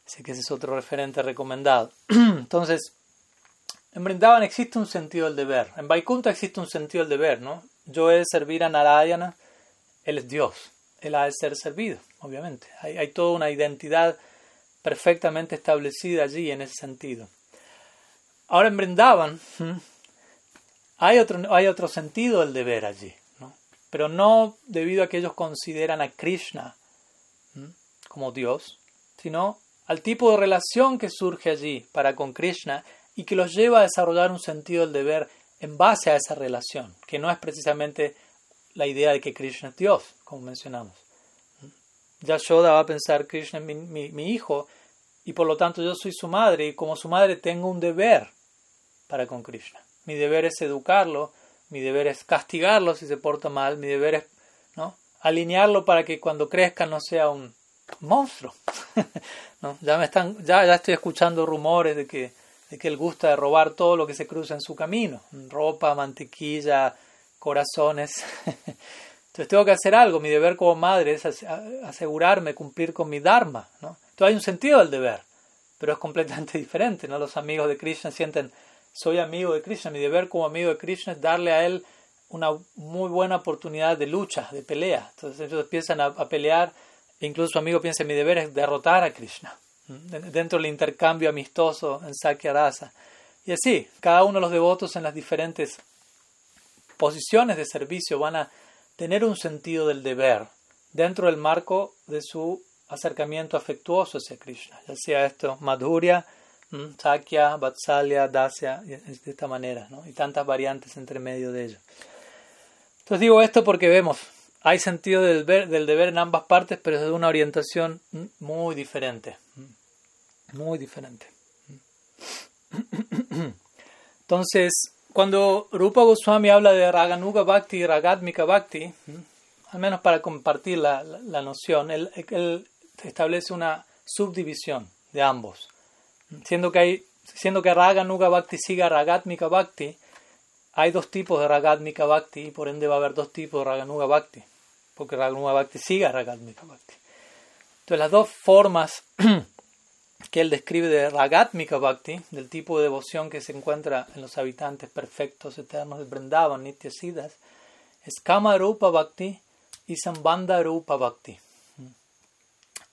Así que ese es otro referente recomendado. (clears throat) Entonces, en Brindavan existe un sentido del deber. En Vaikunta existe un sentido del deber, ¿no? Yo he de servir a Narayana él es Dios, Él ha de ser servido, obviamente. Hay, toda una identidad perfectamente establecida allí en ese sentido. Ahora en Brindavan hay otro, hay otro sentido del deber allí, ¿no? pero no debido a que ellos consideran a Krishna como Dios, sino al tipo de relación que surge allí para con Krishna y que los lleva a desarrollar un sentido del deber en base a esa relación, que no es precisamente la idea de que Krishna es Dios, como mencionamos. Yashoda va a pensar Krishna es mi, hijo y por lo tanto yo soy su madre y como su madre tengo un deber para con Krishna. Mi deber es educarlo, mi deber es castigarlo si se porta mal, mi deber es ¿no? alinearlo para que cuando crezca no sea un monstruo. (laughs) ¿No? Ya, me están, ya, ya estoy escuchando rumores de que, de que él gusta de robar todo lo que se cruza en su camino, ropa, mantequilla, corazones. (laughs) Entonces tengo que hacer algo, mi deber como madre es asegurarme, cumplir con mi Dharma. ¿no? Entonces hay un sentido del deber, pero es completamente (laughs) diferente. ¿no? Los amigos de Krishna sienten, soy amigo de Krishna, mi deber como amigo de Krishna es darle a él una muy buena oportunidad de lucha, de pelea. Entonces ellos empiezan a, pelear e incluso su amigo piensa, mi deber es derrotar a Krishna, dentro del intercambio amistoso en Sakya Rasa. Y así, cada uno de los devotos en las diferentes posiciones de servicio van a tener un sentido del deber dentro del marco de su acercamiento afectuoso hacia Krishna, ya sea esto Madhurya, Sakya, Vatsalya, Dasya, de esta manera, ¿no? y tantas variantes entre medio de ello. Entonces digo esto porque vemos, hay sentido del deber, del deber en ambas partes, pero es de una orientación muy diferente, muy diferente. Entonces, cuando Rupa Goswami habla de Raganuga Bhakti y Ragatmika Bhakti, al menos para compartir la, noción, él, establece una subdivisión de ambos. Siendo que, hay, siendo que Raganuga Bhakti siga Ragatmika Bhakti, hay dos tipos de Ragatmika Bhakti y por ende va a haber dos tipos de Raganuga Bhakti, porque Raganuga Bhakti siga Ragatmika Bhakti. Entonces las dos formas (clears throat) que él describe de Ragatmika Bhakti, del tipo de devoción que se encuentra en los habitantes perfectos eternos de Vrindavan, Nitya Siddhas, es Kama Rupa Bhakti y Sambandha Rupa Bhakti.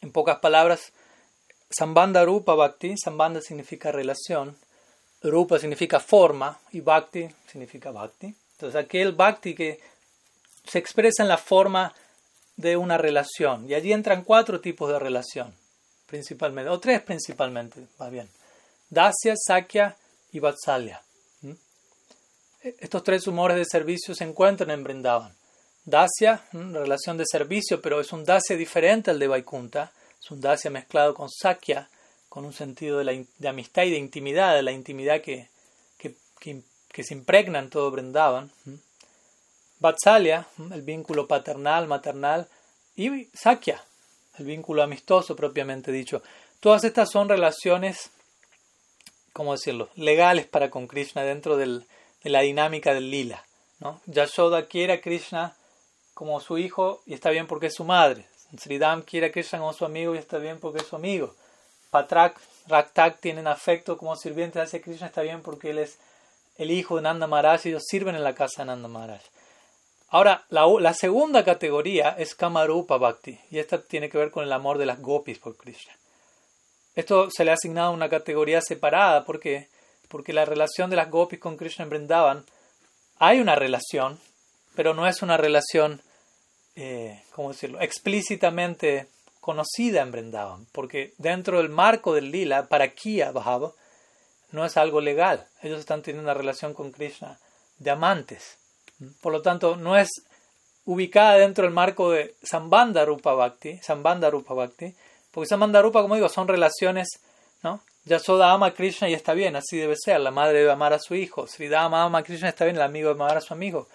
En pocas palabras, Sambandha Rupa Bhakti, Sambandha significa relación, Rupa significa forma y Bhakti significa Bhakti. Entonces aquel Bhakti que se expresa en la forma de una relación. Y allí entran cuatro tipos de relación, principalmente, o tres principalmente, va bien. Dasya, Sakya y Vatsalya. ¿Mm? Estos tres humores de servicio se encuentran en Brindavan. Dasya, relación de servicio, pero es un Dasya diferente al de Vaikunta. Es un Dasya mezclado con Sakya, con un sentido de, amistad y de intimidad, de la intimidad que, que, se impregna en todo Brindavan. Vatsalya, el vínculo paternal, maternal, y Sakya, el vínculo amistoso propiamente dicho. Todas estas son relaciones, ¿cómo decirlo?, legales para con Krishna dentro de la dinámica del lila. ¿no? Yashoda quiere a Krishna como su hijo y está bien porque es su madre. Sridham quiere a Krishna como su amigo y está bien porque es su amigo. Patrak, Raktak tienen afecto como sirviente hacia Krishna, está bien porque él es el hijo de Nanda Maharaj y ellos sirven en la casa de Nanda Maharaj. Ahora, la, segunda categoría es Kamarupa Bhakti, y esta tiene que ver con el amor de las gopis por Krishna. Esto se le ha asignado una categoría separada, ¿por qué? Porque la relación de las gopis con Krishna en Vrindavan, hay una relación, pero no es una relación, eh, ¿cómo decirlo?, explícitamente conocida en Vrindavan, porque dentro del marco del lila, para Kia Bhava, no es algo legal. Ellos están teniendo una relación con Krishna de amantes. Por lo tanto, no es ubicada dentro del marco de Sambandha Rupa Bhakti, Rupa Bhakti, porque Sambandha Rupa, como digo, son relaciones, ¿no? Yasoda ama a Krishna y está bien, así debe ser, la madre debe amar a su hijo, Sridama ama a Krishna está bien, el amigo debe amar a su amigo.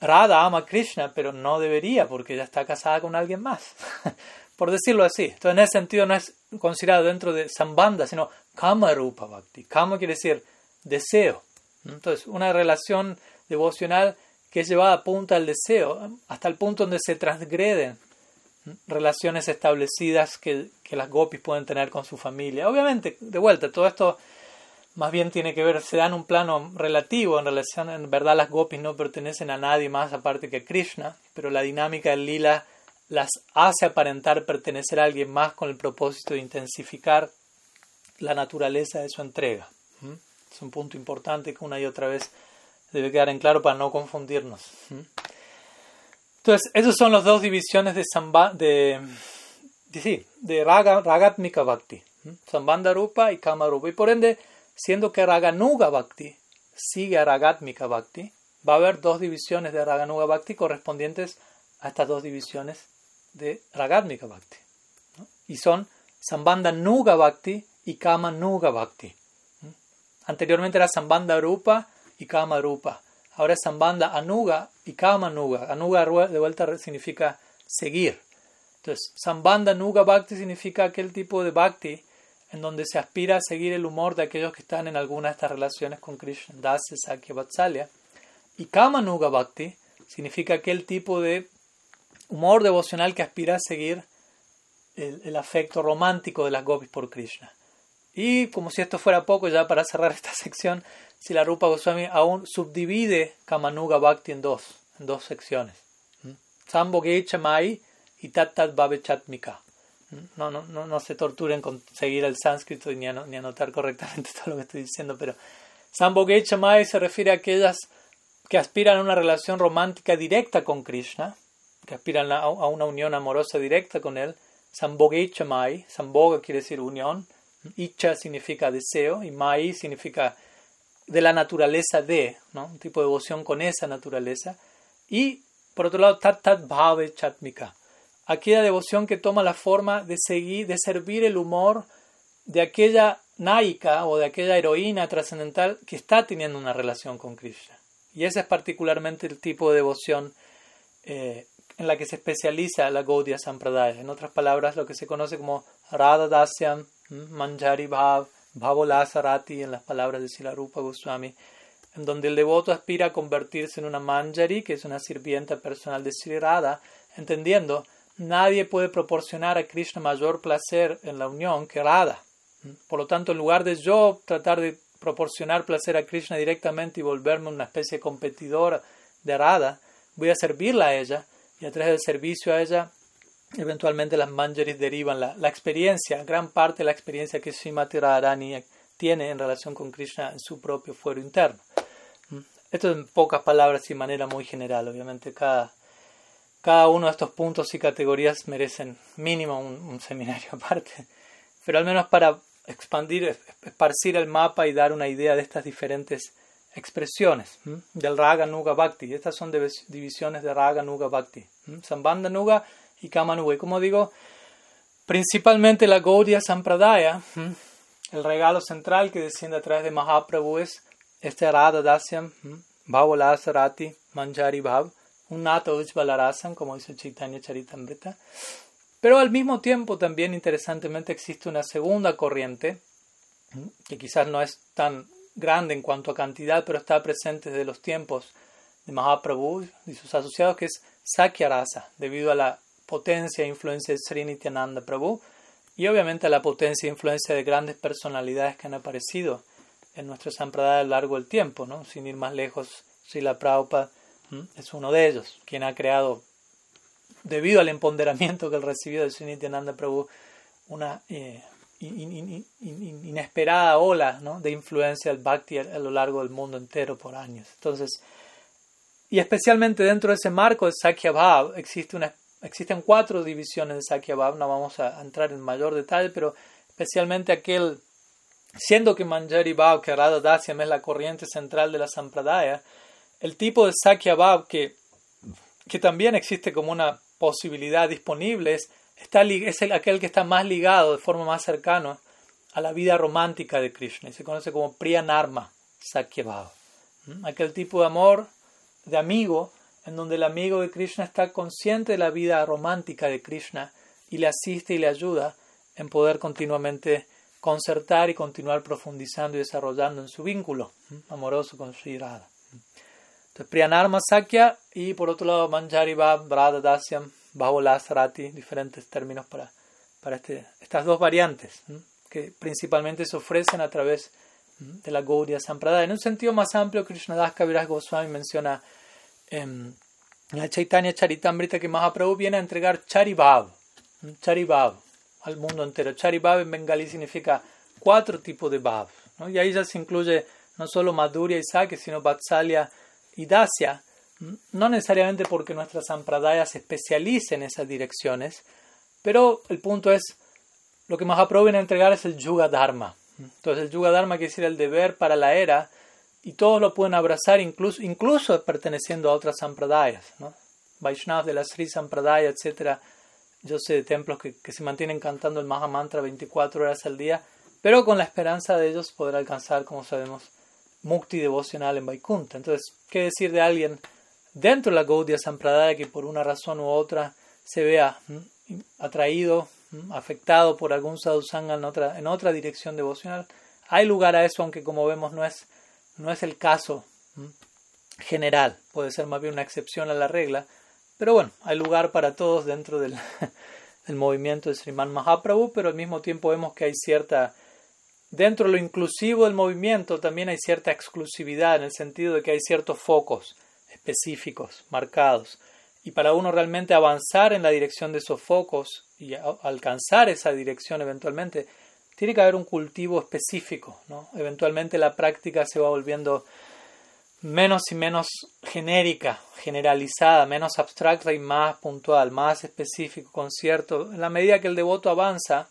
Radha ama a Krishna, pero no debería porque ella está casada con alguien más. (laughs) Por decirlo así. Entonces, en ese sentido no es considerado dentro de Sambandha, sino Kama Rupa Bhakti. Kama quiere decir deseo. Entonces, una relación devocional que es llevada a punta al deseo, hasta el punto donde se transgreden relaciones establecidas que, las gopis pueden tener con su familia. Obviamente, de vuelta, todo esto más bien tiene que ver, se da en un plano relativo, en relación, en verdad las gopis no pertenecen a nadie más aparte que Krishna, pero la dinámica del lila las hace aparentar pertenecer a alguien más con el propósito de intensificar la naturaleza de su entrega. ¿Mm? Es un punto importante que una y otra vez debe quedar en claro para no confundirnos. Entonces, esas son las dos divisiones de, samba, de, de, de raga, Ragatmika Bhakti, Sambandha Rupa y Kama Rupa. Y por ende, siendo que Raganuga Bhakti sigue a Ragatmika Bhakti, va a haber dos divisiones de Raganuga Bhakti correspondientes a estas dos divisiones de Ragatmika Bhakti. Y son Sambandha Nuga Bhakti y Kama Nuga Bhakti. Anteriormente era Sambandha Rupa y Kama Rupa. Ahora es Sambandha Anuga y Kama Nuga. Anuga de vuelta significa seguir. Entonces, Sambandha Nuga Bhakti significa aquel tipo de Bhakti en donde se aspira a seguir el humor de aquellos que están en alguna de estas relaciones con Krishna, Dasya, Sakya, Vatsalya. Y Kama Nuga Bhakti significa aquel tipo de humor devocional que aspira a seguir el, el afecto romántico de las gopis por Krishna. Y como si esto fuera poco, ya para cerrar esta (laughs) sección, si la Rupa Goswami aún subdivide Kamanuga Bhakti en dos, en dos secciones. ¿Mm? Sambogecha Mai y Tat Tat. ¿Mm? No, no, no, no se torturen con seguir el sánscrito ni, ni anotar correctamente (laughs) todo lo que estoy diciendo, pero Sambogecha Mai se refiere a aquellas que aspiran a una relación romántica directa con Krishna, que aspiran a, una unión amorosa directa con él. Sambogecha Mai, Samboga quiere decir unión, Icha significa deseo y Mai significa de la naturaleza de, un tipo de devoción con esa naturaleza. Y por otro lado, Tat Tat Bhave Chatmika, aquella devoción que toma la forma de seguir, de servir el humor de aquella naika o de aquella heroína trascendental que está teniendo una relación con Krishna. Y ese es particularmente el tipo de devoción eh, en la que se especializa la Gaudiya Sampradaya. En otras palabras, lo que se conoce como Radha Dasyam, Manjari Bhav, Bhavolasarati en las palabras de Silarupa Goswami, en donde el devoto aspira a convertirse en una manjari, que es una sirvienta personal de Sri Radha, entendiendo, nadie puede proporcionar a Krishna mayor placer en la unión que Radha. Por lo tanto, en lugar de yo tratar de proporcionar placer a Krishna directamente y volverme una especie de competidor de Radha, voy a servirla a ella y a través del servicio a ella Eventualmente las manjaris derivan la, la, experiencia, gran parte de la experiencia que Srimati Radharani tiene en relación con Krishna en su propio fuero interno. Esto en pocas palabras y manera muy general. Obviamente cada, cada uno de estos puntos y categorías merecen mínimo un, seminario (laughs) aparte. Pero al menos para expandir, esparcir el mapa y dar una idea de estas diferentes expresiones del Raga Nuga Bhakti. Estas son divisiones de Raga Nuga Bhakti. Sambandha Nuga y Kama Nuga. Y como digo, principalmente la Gaudiya Sampradaya, el regalo central que desciende a través de Mahaprabhu es este Radha Dasyam, Bhavalasarati, Manjari Bhav, un Nata Ujvalarasan, como dice Chaitanya Charitamrita. Pero al mismo tiempo también interesantemente existe una segunda corriente, que quizás no es tan grande en cuanto a cantidad, pero está presente desde los tiempos de Mahaprabhu y sus asociados, que es Sakya Rasa, debido a la potencia e influencia de Srinityananda Prabhu y obviamente a la potencia e influencia de grandes personalidades que han aparecido en nuestra Sampradaya a lo largo del tiempo, ¿no? sin ir más lejos, Srila Prabhupada es uno de ellos, quien ha creado, debido al empoderamiento que él recibió de Srinityananda Prabhu, una eh, inesperada ola de influencia del Bhakti a, lo largo del mundo entero por años. Entonces, y especialmente dentro de ese marco de Sakya Bhav, existe una, existen cuatro divisiones de Sakya Bhav, no vamos a entrar en mayor detalle, pero especialmente aquel, siendo que Manjari Bhav, que Radha Dasyam es la corriente central de la Sampradaya, el tipo de Sakya Bhav que, que también existe como una posibilidad disponible es es el, aquel que está más ligado de forma más cercana a la vida romántica de Krishna y se conoce como Priyanarma Sakyabhava. Aquel tipo de amor, de amigo, en donde el amigo de Krishna está consciente de la vida romántica de Krishna y le asiste y le ayuda en poder continuamente concertar y continuar profundizando y desarrollando en su vínculo amoroso con Sri Radha. Entonces, Priyanarma Sakya y por otro lado Manjari Bhav, Radha Dasyam, Sarati, diferentes términos para, para este, estas dos variantes, que principalmente se ofrecen a través de la Gaudiya Sampradaya. En un sentido más amplio, Krishnadas Kaviraj Goswami menciona en la Chaitanya Charitamrita que Mahaprabhu viene a entregar Charibhav, Charibhav al mundo entero. Charibhav en bengalí significa cuatro tipos de Bhav, y ahí ya se incluye no solo Madhurya y Sake, sino Vatsalya y Dasya, no necesariamente porque nuestra sampradaya se especialice en esas direcciones, pero el punto es, lo que más viene a entregar es el Yuga Dharma. Entonces el Yuga Dharma quiere decir el deber para la era, y todos lo pueden abrazar, incluso, incluso perteneciendo a otras sampradayas. ¿no? Vaishnavas de la Sri Sampradaya, etc. Yo sé de templos que, que se mantienen cantando el Maha Mantra 24 horas al día, pero con la esperanza de ellos poder alcanzar, como sabemos, mukti devocional en Vaikunta. Entonces, ¿qué decir de alguien dentro de la Gaudiya Sampradaya que por una razón u otra se vea atraído, afectado por algún sadhusanga en otra, en otra dirección devocional. Hay lugar a eso, aunque como vemos no es, no es el caso general, puede ser más bien una excepción a la regla, pero bueno, hay lugar para todos dentro del, (laughs) del movimiento de Sriman Mahaprabhu, pero al mismo tiempo vemos que hay cierta, dentro de lo inclusivo del movimiento también hay cierta exclusividad en el sentido de que hay ciertos focos específicos, marcados. Y para uno realmente avanzar en la dirección de esos focos y alcanzar esa dirección eventualmente, tiene que haber un cultivo específico. ¿no? Eventualmente la práctica se va volviendo menos y menos genérica, generalizada, menos abstracta y más puntual, más específico, con cierto. En la medida que el devoto avanza,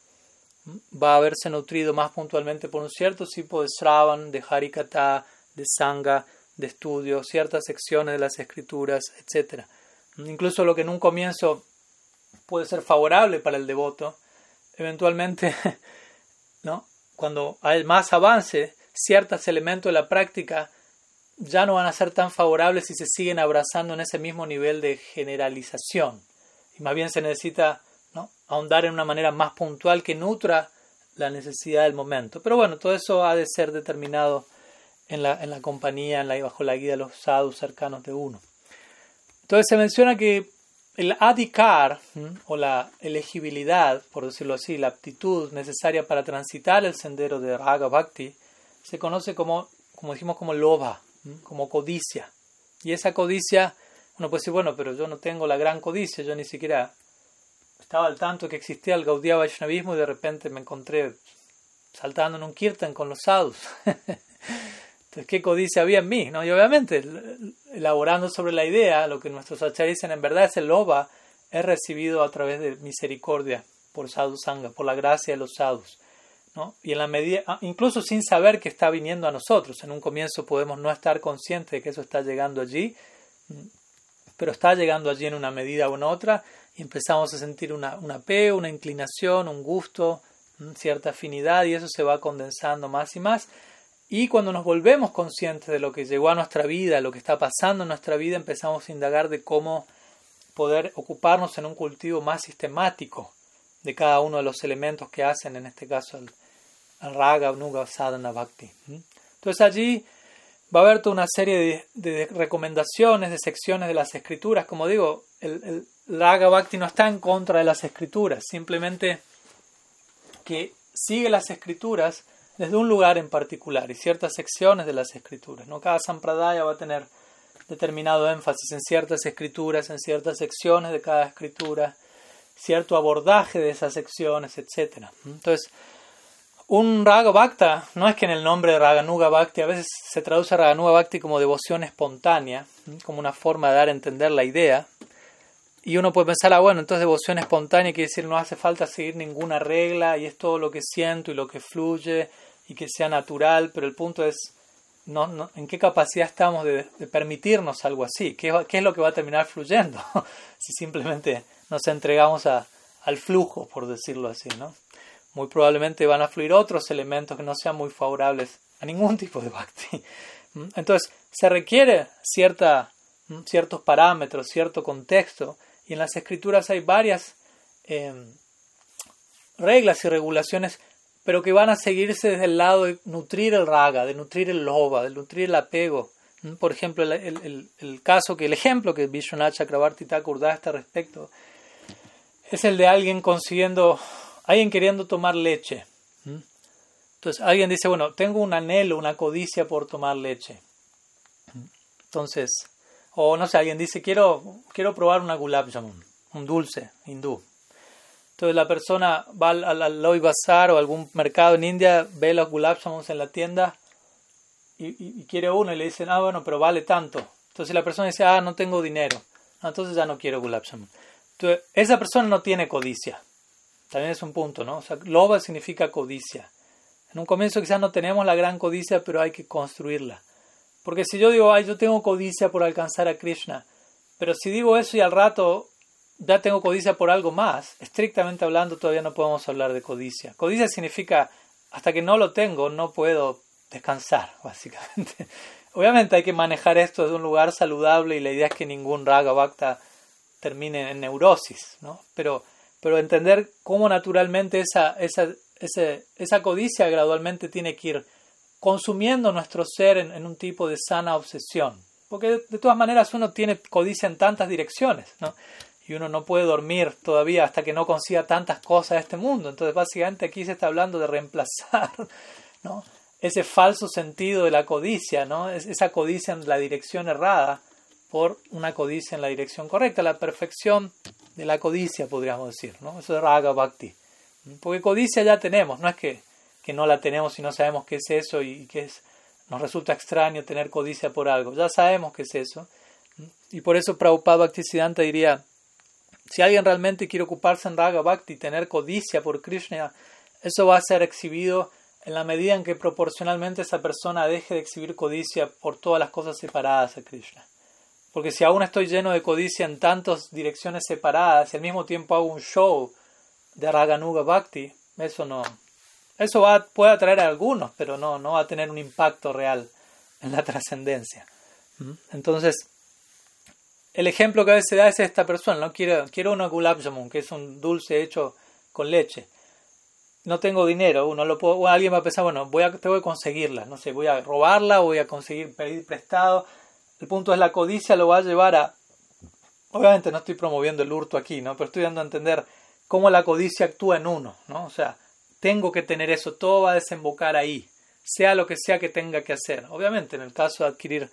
va a haberse nutrido más puntualmente por un cierto tipo de sravan, de harikata, de sangha, de estudio, ciertas secciones de las escrituras, etc. Incluso lo que en un comienzo puede ser favorable para el devoto, eventualmente, (laughs) cuando hay más avance, ciertos elementos de la práctica ya no van a ser tan favorables si se siguen abrazando en ese mismo nivel de generalización. Y más bien se necesita ahondar en una manera más puntual que nutra la necesidad del momento. Pero bueno, todo eso ha de ser determinado en la, en la compañía, en bajo la guía de los sadhus cercanos de uno. Entonces se menciona que el adhikar, o la elegibilidad, por decirlo así, la aptitud necesaria para transitar el sendero de Raga Bhakti, se conoce como, como dijimos, como loba, como codicia. Y esa codicia, uno puede decir, bueno, pero yo no tengo la gran codicia, yo ni siquiera estaba al tanto que existía el Gaudiya Vaishnavismo y de repente me encontré saltando en un kirtan con los sadhus. (laughs) Entonces, ¿qué codicia había en mí? ¿no? Y obviamente, elaborando sobre la idea, lo que nuestros acharyas dicen en verdad es el loba es recibido a través de misericordia por sadhu sangha, por la gracia de los sadhus. ¿no? Y en la medida, ah, incluso sin saber que está viniendo a nosotros, en un comienzo podemos no estar conscientes de que eso está llegando allí, pero está llegando allí en una medida u otra y empezamos a sentir una, un apego, una inclinación, un gusto, cierta afinidad y eso se va condensando más y más. Y cuando nos volvemos conscientes de lo que llegó a nuestra vida, lo que está pasando en nuestra vida, empezamos a indagar de cómo poder ocuparnos en un cultivo más sistemático de cada uno de los elementos que hacen, en este caso, el, raga, nuga, sadhana, bhakti. Entonces allí va a haber toda una serie de, recomendaciones, de secciones de las escrituras. Como digo, el, el, raga bhakti no está en contra de las escrituras, simplemente que sigue las escrituras desde un lugar en particular y ciertas secciones de las escrituras. ¿no? Cada sampradaya va a tener determinado énfasis en ciertas escrituras, en ciertas secciones de cada escritura, cierto abordaje de esas secciones, etc. Entonces, un Raga Bhakta, no es que en el nombre de Raganuga Bhakti, a veces se traduce Raganuga Bhakti como devoción espontánea, como una forma de dar a entender la idea. Y uno puede pensar, ah, bueno, entonces devoción espontánea quiere decir no hace falta seguir ninguna regla y es todo lo que siento y lo que fluye y que sea natural, pero el punto es en qué capacidad estamos de, permitirnos algo así, ¿Qué, es lo que va a terminar fluyendo (laughs) si simplemente nos entregamos a, al flujo, por decirlo así, ¿no? muy probablemente van a fluir otros elementos que no sean muy favorables a ningún (laughs) tipo de bhakti. ¿Mm? Entonces, se requiere cierta, ciertos parámetros, cierto contexto, y en las escrituras hay varias em, reglas y regulaciones, pero que van a seguirse desde el lado de nutrir el raga, de nutrir el loba, de nutrir el apego. ¿Mm? Por ejemplo, el, el, el, caso que el ejemplo que Vishwanath Chakrabarti Thakur da a este respecto es el de alguien consiguiendo alguien queriendo tomar leche. Entonces alguien dice, bueno, tengo un anhelo, una codicia por tomar leche. Entonces, o no sé, alguien dice, quiero, quiero probar una gulab jamun, un dulce hindú. Entonces la persona va al, al, Bazar o algún mercado en India, ve los gulab jamuns en la tienda y, quiere uno y le dicen, ah, bueno, pero vale tanto. Entonces la persona dice, ah, no tengo dinero. entonces ya no quiero gulab jamun. Entonces esa persona no tiene codicia. También es un punto, ¿no? O sea, loba significa codicia. En un comienzo quizás no tenemos la gran codicia, pero hay que construirla. Porque si yo digo, ay, yo tengo codicia por alcanzar a Krishna, pero si digo eso y al rato ya tengo codicia por algo más, estrictamente hablando todavía no podemos hablar de codicia. Codicia significa, hasta que no lo tengo, no puedo descansar, (laughs) básicamente. Obviamente hay que manejar esto desde un lugar saludable y la idea es que ningún raga bhakta termine en neurosis, ¿no? Pero pero entender cómo naturalmente esa, esa, esa codicia gradualmente tiene que ir consumiendo nuestro ser en, un tipo de sana obsesión. Porque de, todas maneras uno tiene codicia en tantas direcciones, ¿no? Y uno no puede dormir todavía hasta que no consiga tantas cosas de este mundo. Entonces básicamente aquí se está hablando de reemplazar, (laughs) ¿no? Ese falso sentido de la codicia, ¿no? Esa codicia en la dirección errada por una codicia en la dirección correcta, la perfección de la codicia, podríamos decir, ¿no? Eso es raga bhakti. Porque codicia ya tenemos, no es que, que no la tenemos y no sabemos qué es eso y que es, nos resulta extraño tener codicia por algo, ya sabemos qué es eso. Y por eso Prabhupada Bhaktisiddhanta diría, si alguien realmente quiere ocuparse en raga bhakti, tener codicia por Krishna, eso va a ser exhibido en la medida en que proporcionalmente esa persona deje de exhibir codicia por todas las cosas separadas a Krishna. Porque si aún estoy lleno de codicia en tantas direcciones separadas y al mismo tiempo hago un show de Raganuga Bhakti, eso no. Eso puede atraer a algunos, pero no, no va a tener un impacto real en la (laughs) trascendencia. ¿Mm? Entonces, el ejemplo que a veces da es esta persona, ¿no? Quiero, quiero una gulab jamun, que es un dulce hecho con leche. No tengo dinero, uno lo puedo, alguien va a pensar, bueno, voy a, tengo que conseguirla, no sé, voy a robarla, voy a conseguir pedir prestado, el punto es la codicia lo va a llevar a... Obviamente no estoy promoviendo el hurto aquí, ¿no? Pero estoy dando a entender cómo la codicia actúa en uno, ¿no? O sea, tengo que tener eso, todo va a desembocar ahí, sea lo que sea que tenga que hacer. Obviamente, en el caso de adquirir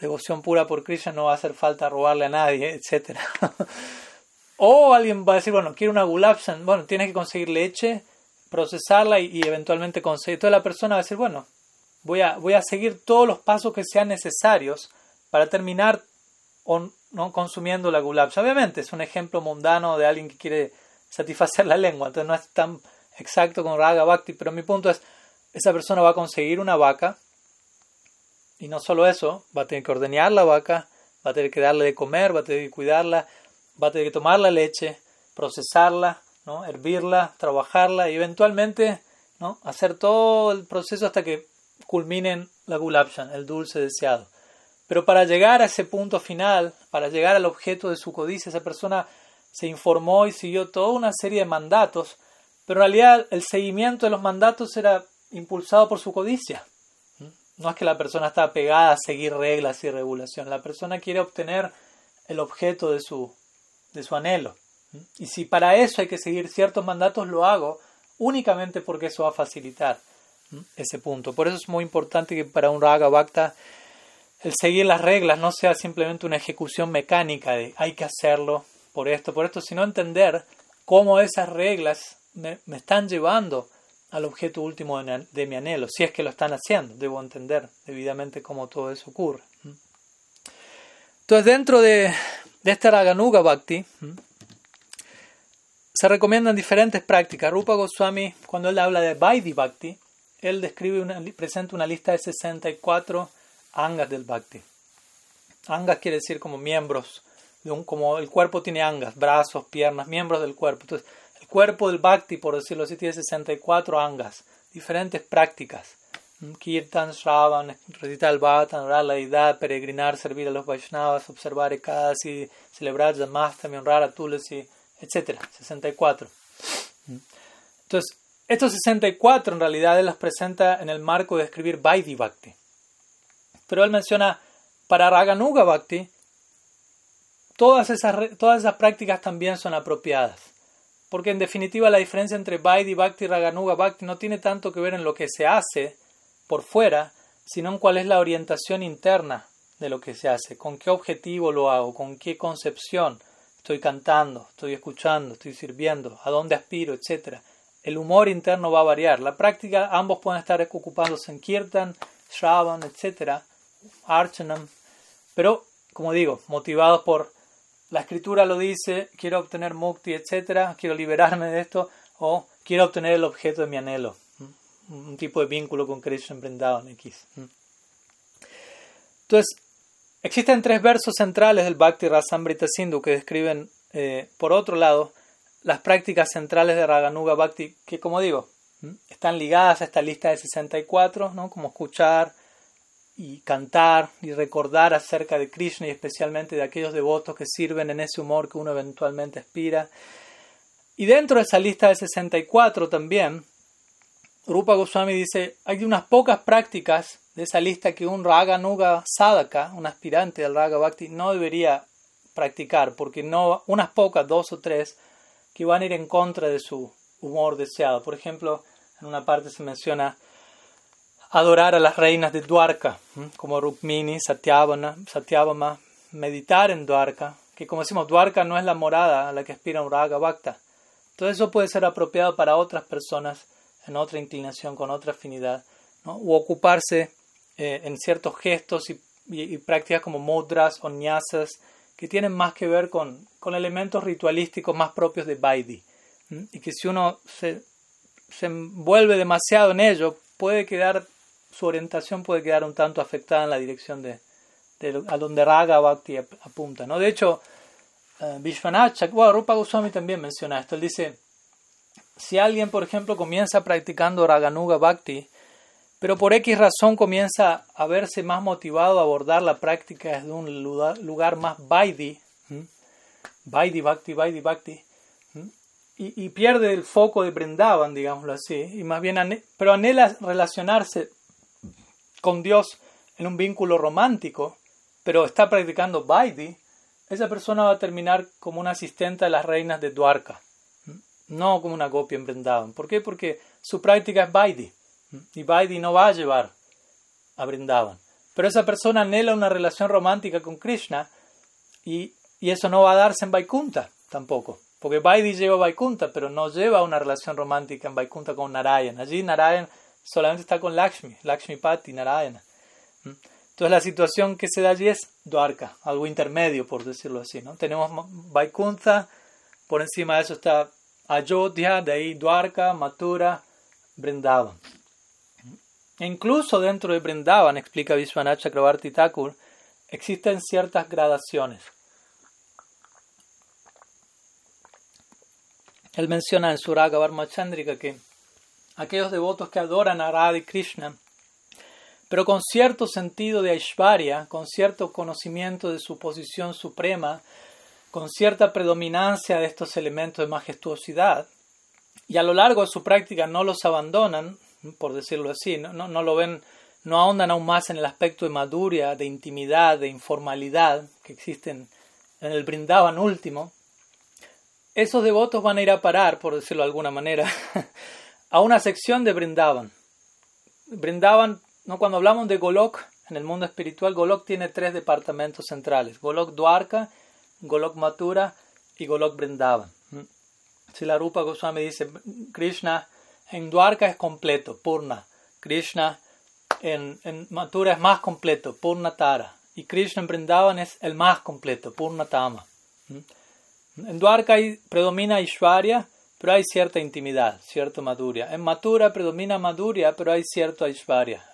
devoción pura por Krishna no va a hacer falta robarle a nadie, etc. (laughs) o alguien va a decir, bueno, quiero una gulabsan, bueno, tienes que conseguir leche, procesarla y, eventualmente conseguir. Toda la persona va a decir, bueno, voy a, voy a seguir todos los pasos que sean necesarios para terminar ¿no? consumiendo la gulab. Obviamente es un ejemplo mundano de alguien que quiere satisfacer la lengua, entonces no es tan exacto como Raga Bhakti, pero mi punto es, esa persona va a conseguir una vaca y no solo eso, va a tener que ordeñar la vaca, va a tener que darle de comer, va a tener que cuidarla, va a tener que tomar la leche, procesarla, ¿no? hervirla, trabajarla y eventualmente ¿no? hacer todo el proceso hasta que culminen la gulabshan, el dulce deseado. Pero para llegar a ese punto final, para llegar al objeto de su codicia, esa persona se informó y siguió toda una serie de mandatos, pero en realidad el seguimiento de los mandatos era impulsado por su codicia. No es que la persona está pegada a seguir reglas y regulación, la persona quiere obtener el objeto de su, de su anhelo. Y si para eso hay que seguir ciertos mandatos, lo hago únicamente porque eso va a facilitar ese punto. Por eso es muy importante que para un Raga Bhakta el seguir las reglas no sea simplemente una ejecución mecánica de hay que hacerlo por esto, por esto, sino entender cómo esas reglas me, están llevando al objeto último de, mi anhelo, si es que lo están haciendo, debo entender debidamente cómo todo eso ocurre. Entonces, dentro de, de esta Raganuga Bhakti, se recomiendan diferentes prácticas. Rupa Goswami, cuando él habla de Vaidhi Bhakti, él describe presenta una lista de 64 angas del bhakti. Angas quiere decir como miembros, de un, como el cuerpo tiene angas, brazos, piernas, miembros del cuerpo. Entonces, cuerpo del bhakti, por decirlo así, tiene 64 angas, diferentes prácticas. Mm, Kirtan, Shravan, recitar el Bhatan, orar la deidad, peregrinar, servir a los Vaishnavas, observar Ekadasi, celebrar Jamastami, honrar a Tulasi, etc. 64. Mm. Entonces, estos 64 en realidad él las presenta en el marco de escribir Vaidhi Bhakti. Pero él menciona para Raganuga Bhakti, todas esas, todas esas prácticas también son apropiadas. Porque en definitiva la diferencia entre Vaidhi Bhakti y Raganuga Bhakti no tiene tanto que ver en lo que se hace por fuera, sino en cuál es la orientación interna de lo que se hace, con qué objetivo lo hago, con qué concepción estoy cantando, estoy escuchando, estoy sirviendo, a dónde aspiro, etc. El humor interno va a variar. La práctica, ambos pueden estar ocupándose en kirtan, shravan, etc., archanam, pero, como digo, motivados por la escritura lo dice, quiero obtener mukti, etc., quiero liberarme de esto, o quiero obtener el objeto de mi anhelo. Un tipo de vínculo con Krishna en X. Entonces, existen tres versos centrales del Bhakti Rasamrita Sindhu que describen, eh, por otro lado, las prácticas centrales de Raganuga Bhakti, que como digo, están ligadas a esta lista de 64, ¿no? como escuchar, y cantar y recordar acerca de Krishna y especialmente de aquellos devotos que sirven en ese humor que uno eventualmente aspira. Y dentro de esa lista de 64 también, Rupa Goswami dice, hay unas pocas prácticas de esa lista que un Raga Nuga Sadaka, un aspirante del Raga Bhakti, no debería practicar, porque no, unas pocas, dos o tres, que van a ir en contra de su humor deseado. Por ejemplo, en una parte se menciona adorar a las reinas de Dwarka, como Rukmini, Satyabhama, meditar en Dwarka, que como decimos, Dwarka no es la morada a la que aspira un Raga. Todo eso puede ser apropiado para otras personas en otra inclinación, con otra afinidad, ¿no? o ocuparse eh, en ciertos gestos y, prácticas como mudras o nyasas, que tienen más que ver con, con elementos ritualísticos más propios de Vaidhi. Y que si uno se, se envuelve demasiado en ello, puede quedar su orientación puede quedar un tanto afectada en la dirección de, a donde Raga Bhakti apunta. ¿no? De hecho, uh, Vishwanath Rupa Goswami también menciona esto. Él dice, si alguien, por ejemplo, comienza practicando Raganuga Bhakti, pero por X razón comienza a verse más motivado a abordar la práctica desde un lugar, más Vaidhi, Vaidhi Bhakti, Vaidhi Bhakti, y, y, pierde el foco de Brindavan, digámoslo así, y más bien, pero anhela relacionarse con Dios en un vínculo romántico, pero está practicando Vaidhi, esa persona va a terminar como una asistente a las reinas de Dwarka, no como una copia en ¿Por qué? Porque su práctica es Vaidhi, y Vaidhi no va a llevar a Brindavan. Pero esa persona anhela una relación romántica con Krishna y, y eso no va a darse en Vaikunta tampoco. Porque Vaidhi lleva a Vaikunta, pero no lleva una relación romántica en Vaikunta con Narayan. Allí Narayan solamente está con Lakshmi, Lakshmi Pati, Narayana. ¿Mm? Entonces la situación que se da allí es Dwarka, algo intermedio, por decirlo así. ¿no? Tenemos Vaikunta, por encima de eso está Ayodhya, de ahí Dwarka, Mathura, Brindavan. E incluso dentro de Brindavan, explica Vishwanath Chakrabarti Thakur, existen ciertas gradaciones. Él menciona en su Raga Chandrika que aquellos devotos que adoran a Radha Krishna, pero con cierto sentido de Aishvarya, con cierto conocimiento de su posición suprema, con cierta predominancia de estos elementos de majestuosidad, y a lo largo de su práctica no los abandonan, por decirlo así, no, no, lo ven, no ahondan aún más en el aspecto de maduria, de intimidad, de informalidad que existen en el brindaban último, esos devotos van a ir a parar, por decirlo de alguna manera, (laughs) a una sección de Brindavan. Brindavan, ¿no? cuando hablamos de Golok, en el mundo espiritual, Golok tiene tres departamentos centrales: Golok Dwarka, Golok Mathura y Golok Brindavan. Si la Rupa Goswami dice, Krishna en Dwarka es completo, Purna. Krishna en, en Mathura es más completo, Purna Tara. Y Krishna en Brindavan es el más completo, Purna Tama. En Dwarka predomina Ishvarya, pero hay cierta intimidad, cierta maduria. En Mathura predomina maduria, pero hay cierto Aishvarya.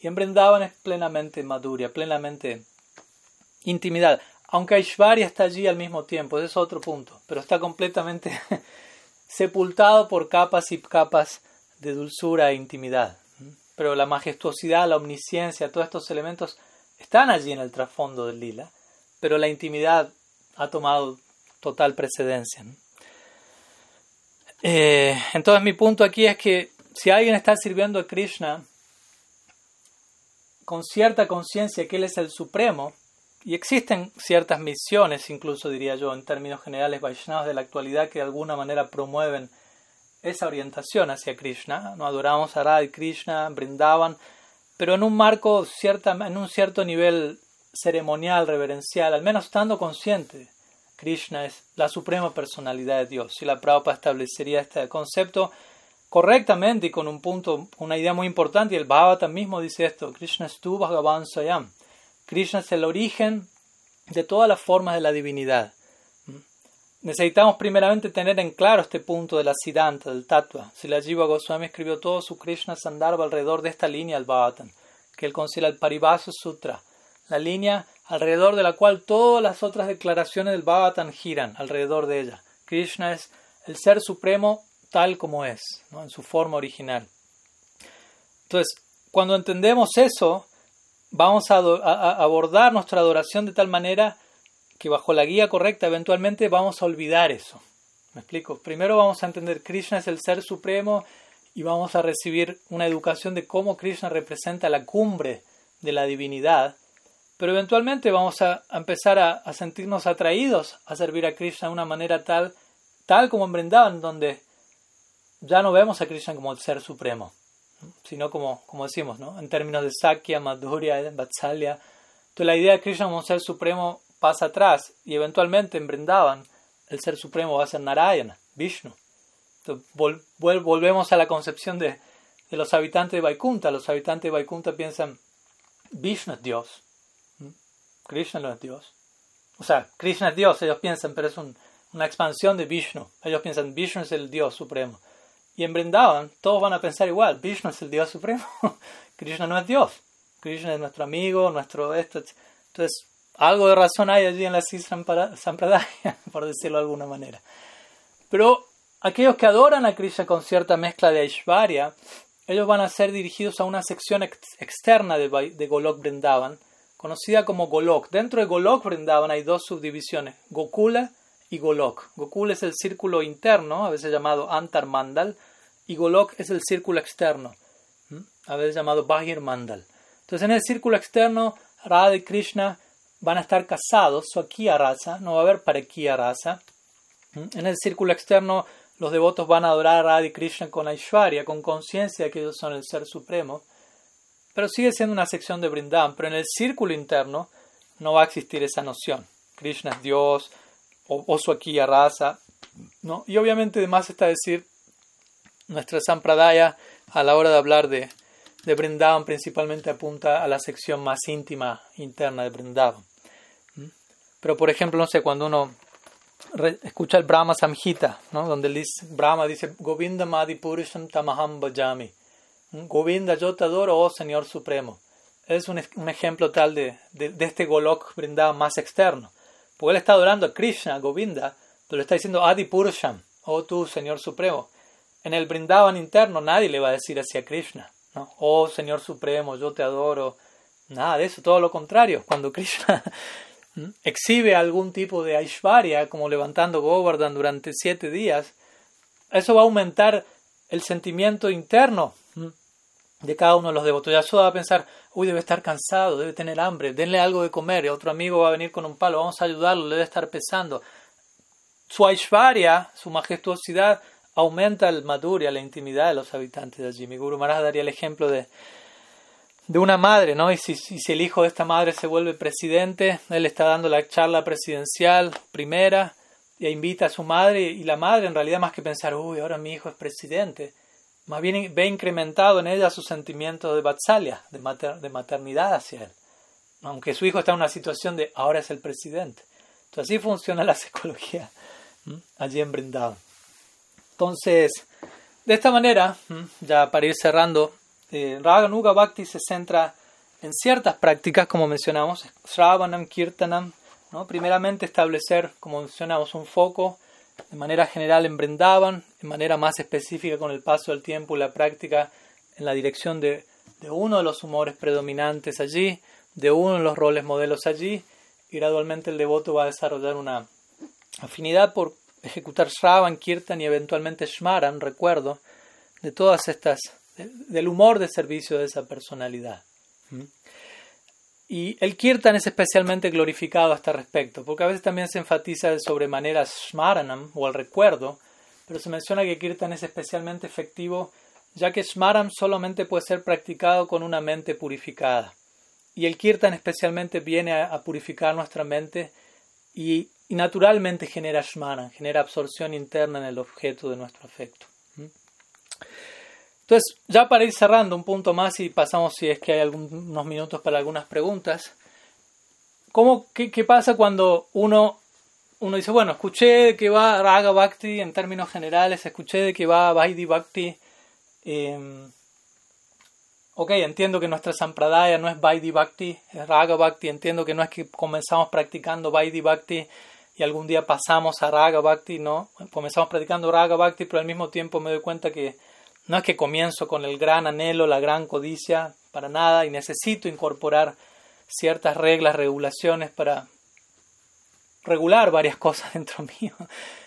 Y en Brindavan es plenamente maduria, plenamente intimidad. Aunque Aishvarya está allí al mismo tiempo, ese es otro punto, pero está completamente (laughs) sepultado por capas y capas de dulzura e intimidad. Pero la majestuosidad, la omnisciencia, todos estos elementos están allí en el trasfondo del lila, pero la intimidad ha tomado total precedencia. Eh, entonces mi punto aquí es que si alguien está sirviendo a Krishna con cierta conciencia que Él es el Supremo, y existen ciertas misiones, incluso diría yo, en términos generales, Vaishnavas de la actualidad que de alguna manera promueven esa orientación hacia Krishna. No adoramos a Radha y Krishna, brindaban, pero en un marco, cierta, en un cierto nivel ceremonial, reverencial, al menos estando consciente Krishna es la suprema personalidad de Dios. Si la Prabhupada establecería este concepto correctamente y con un punto, una idea muy importante, y el Bhagavatam mismo dice esto, Krishna es tu Bhagavan Sayam. Krishna es el origen de todas las formas de la divinidad. Necesitamos primeramente tener en claro este punto de la Siddhanta, del Tattva. Jiva Goswami escribió todo su Krishna Sandarbha alrededor de esta línea al Bhagavatam, que él considera el Paribhasa Sutra, la línea alrededor de la cual todas las otras declaraciones del Bhagavatam giran alrededor de ella. Krishna es el ser supremo tal como es, en su forma original. Entonces, cuando entendemos eso, vamos a, abordar nuestra adoración de tal manera que bajo la guía correcta eventualmente vamos a olvidar eso. ¿Me explico? Primero vamos a entender Krishna es el ser supremo y vamos a recibir una educación de cómo Krishna representa la cumbre de la divinidad pero eventualmente vamos a, empezar a, sentirnos atraídos a servir a Krishna de una manera tal, tal como en Brindavan, donde ya no vemos a Krishna como el ser supremo, sino como, como decimos, ¿no? en términos de Sakya, Madhurya, Vatsalya. Entonces la idea de Krishna como ser supremo pasa atrás y eventualmente en Brindavan el ser supremo va a ser Narayana, Vishnu. Entonces volvemos a la concepción de, de los habitantes de Vaikunta. Los habitantes de Vaikunta piensan, Vishnu es Dios. Krishna no es Dios. O sea, Krishna es Dios, ellos piensan, pero es una expansión de Vishnu. Ellos piensan, Vishnu es el Dios supremo. Y en Brindavan, todos van a pensar igual, Vishnu es el Dios supremo. (laughs) Krishna no es Dios. Krishna es nuestro amigo, nuestro esto. Entonces, algo de razón hay allí en la Sampradaya, (laughs) por decirlo de alguna manera. Pero aquellos que adoran a Krishna con cierta mezcla de Aishvarya, ellos van a ser dirigidos a una sección externa de, de Golok Brindavan, conocida como Golok. Dentro de Golok Vrindavan hay dos subdivisiones, Gokula y Golok. Gokula es el círculo interno, a veces llamado Antar Mandal, y Golok es el círculo externo, a veces llamado Bahir Mandal. Entonces en el círculo externo, Radha y Krishna van a estar casados, Swakiya Rasa, no va a haber Parekiya Rasa. En el círculo externo, los devotos van a adorar a Radha y Krishna con Aishwarya, con conciencia de que ellos son el Ser Supremo pero sigue siendo una sección de Brindavan, pero en el círculo interno no va a existir esa noción. Krishna es Dios, o, su aquí raza, ¿no? Y obviamente además está decir, nuestra Sampradaya a la hora de hablar de, de Brindavan principalmente apunta a la sección más íntima interna de Brindavan. Pero por ejemplo, no sé, cuando uno escucha el Brahma Samhita, ¿no? donde dice, Brahma dice, Govinda Madi Purusham Tamaham Bajami. Govinda, yo te adoro, oh Señor Supremo. Es un, ejemplo tal de, de, este Golok Brindavan más externo. Porque él está adorando a Krishna, Govinda, pero le está diciendo Adi Purusham, oh tú, Señor Supremo. En el Brindavan interno nadie le va a decir así a Krishna, ¿no? Oh Señor Supremo, yo te adoro. Nada de eso, todo lo contrario. Cuando Krishna (laughs) exhibe algún tipo de Aishvarya, como levantando Govardhan durante siete días, eso va a aumentar el sentimiento interno de cada uno de los devotos. Ya va a pensar, uy, debe estar cansado, debe tener hambre, denle algo de comer, y otro amigo va a venir con un palo, vamos a ayudarlo, debe estar pesando. Su Aishvarya, su majestuosidad, aumenta el madhurya, la intimidad de los habitantes de allí. Mi Guru Maharaj daría el ejemplo de, de una madre, ¿no? Y si, si, el hijo de esta madre se vuelve presidente, él está dando la charla presidencial primera e invita a su madre y la madre en realidad más que pensar, uy, ahora mi hijo es presidente, más bien ve incrementado en ella su sentimiento de vatsalya, de, maternidad hacia él. Aunque su hijo está en una situación de ahora es el presidente. Así funciona la (laughs) psicología allí en Brindavan. Entonces, de esta manera, ya para ir cerrando, eh, Bhakti se centra en ciertas prácticas, como mencionamos, Sravanam, Kirtanam, ¿no? primeramente establecer, como mencionamos, un foco de manera general en Brindavan, de manera más específica con el paso del tiempo y la práctica en la dirección de, de uno de los humores predominantes allí, de uno de los roles modelos allí, y gradualmente el devoto va a desarrollar una afinidad por ejecutar Shravan, Kirtan y eventualmente Shmaran, recuerdo, de todas estas, del humor de servicio de esa personalidad. ¿Mm? Y el Kirtan es especialmente glorificado a este respecto, porque a veces también se enfatiza de sobremanera Shmaranam o el recuerdo, pero se menciona que Kirtan es especialmente efectivo ya que Shmaram solamente puede ser practicado con una mente purificada. Y el Kirtan especialmente viene a, purificar nuestra mente y, naturalmente genera Shmaran, genera absorción interna en el objeto de nuestro afecto. Entonces, ya para ir cerrando un punto más y pasamos si es que hay algunos minutos para algunas preguntas. ¿Cómo, qué, pasa cuando uno, uno dice, bueno, escuché que va Raga Bhakti en términos generales, escuché de que va Vaidhi Bhakti? Eh, ok, entiendo que nuestra Sampradaya no es Vaidhi Bhakti, es Raga Bhakti, entiendo que no es que comenzamos practicando Vaidhi Bhakti y algún día pasamos a Raga Bhakti, no, comenzamos practicando Raga Bhakti, pero al mismo tiempo me doy cuenta que no es que comienzo con el gran anhelo, la gran codicia, para nada, y necesito incorporar ciertas reglas, regulaciones para regular varias (laughs) cosas dentro mío.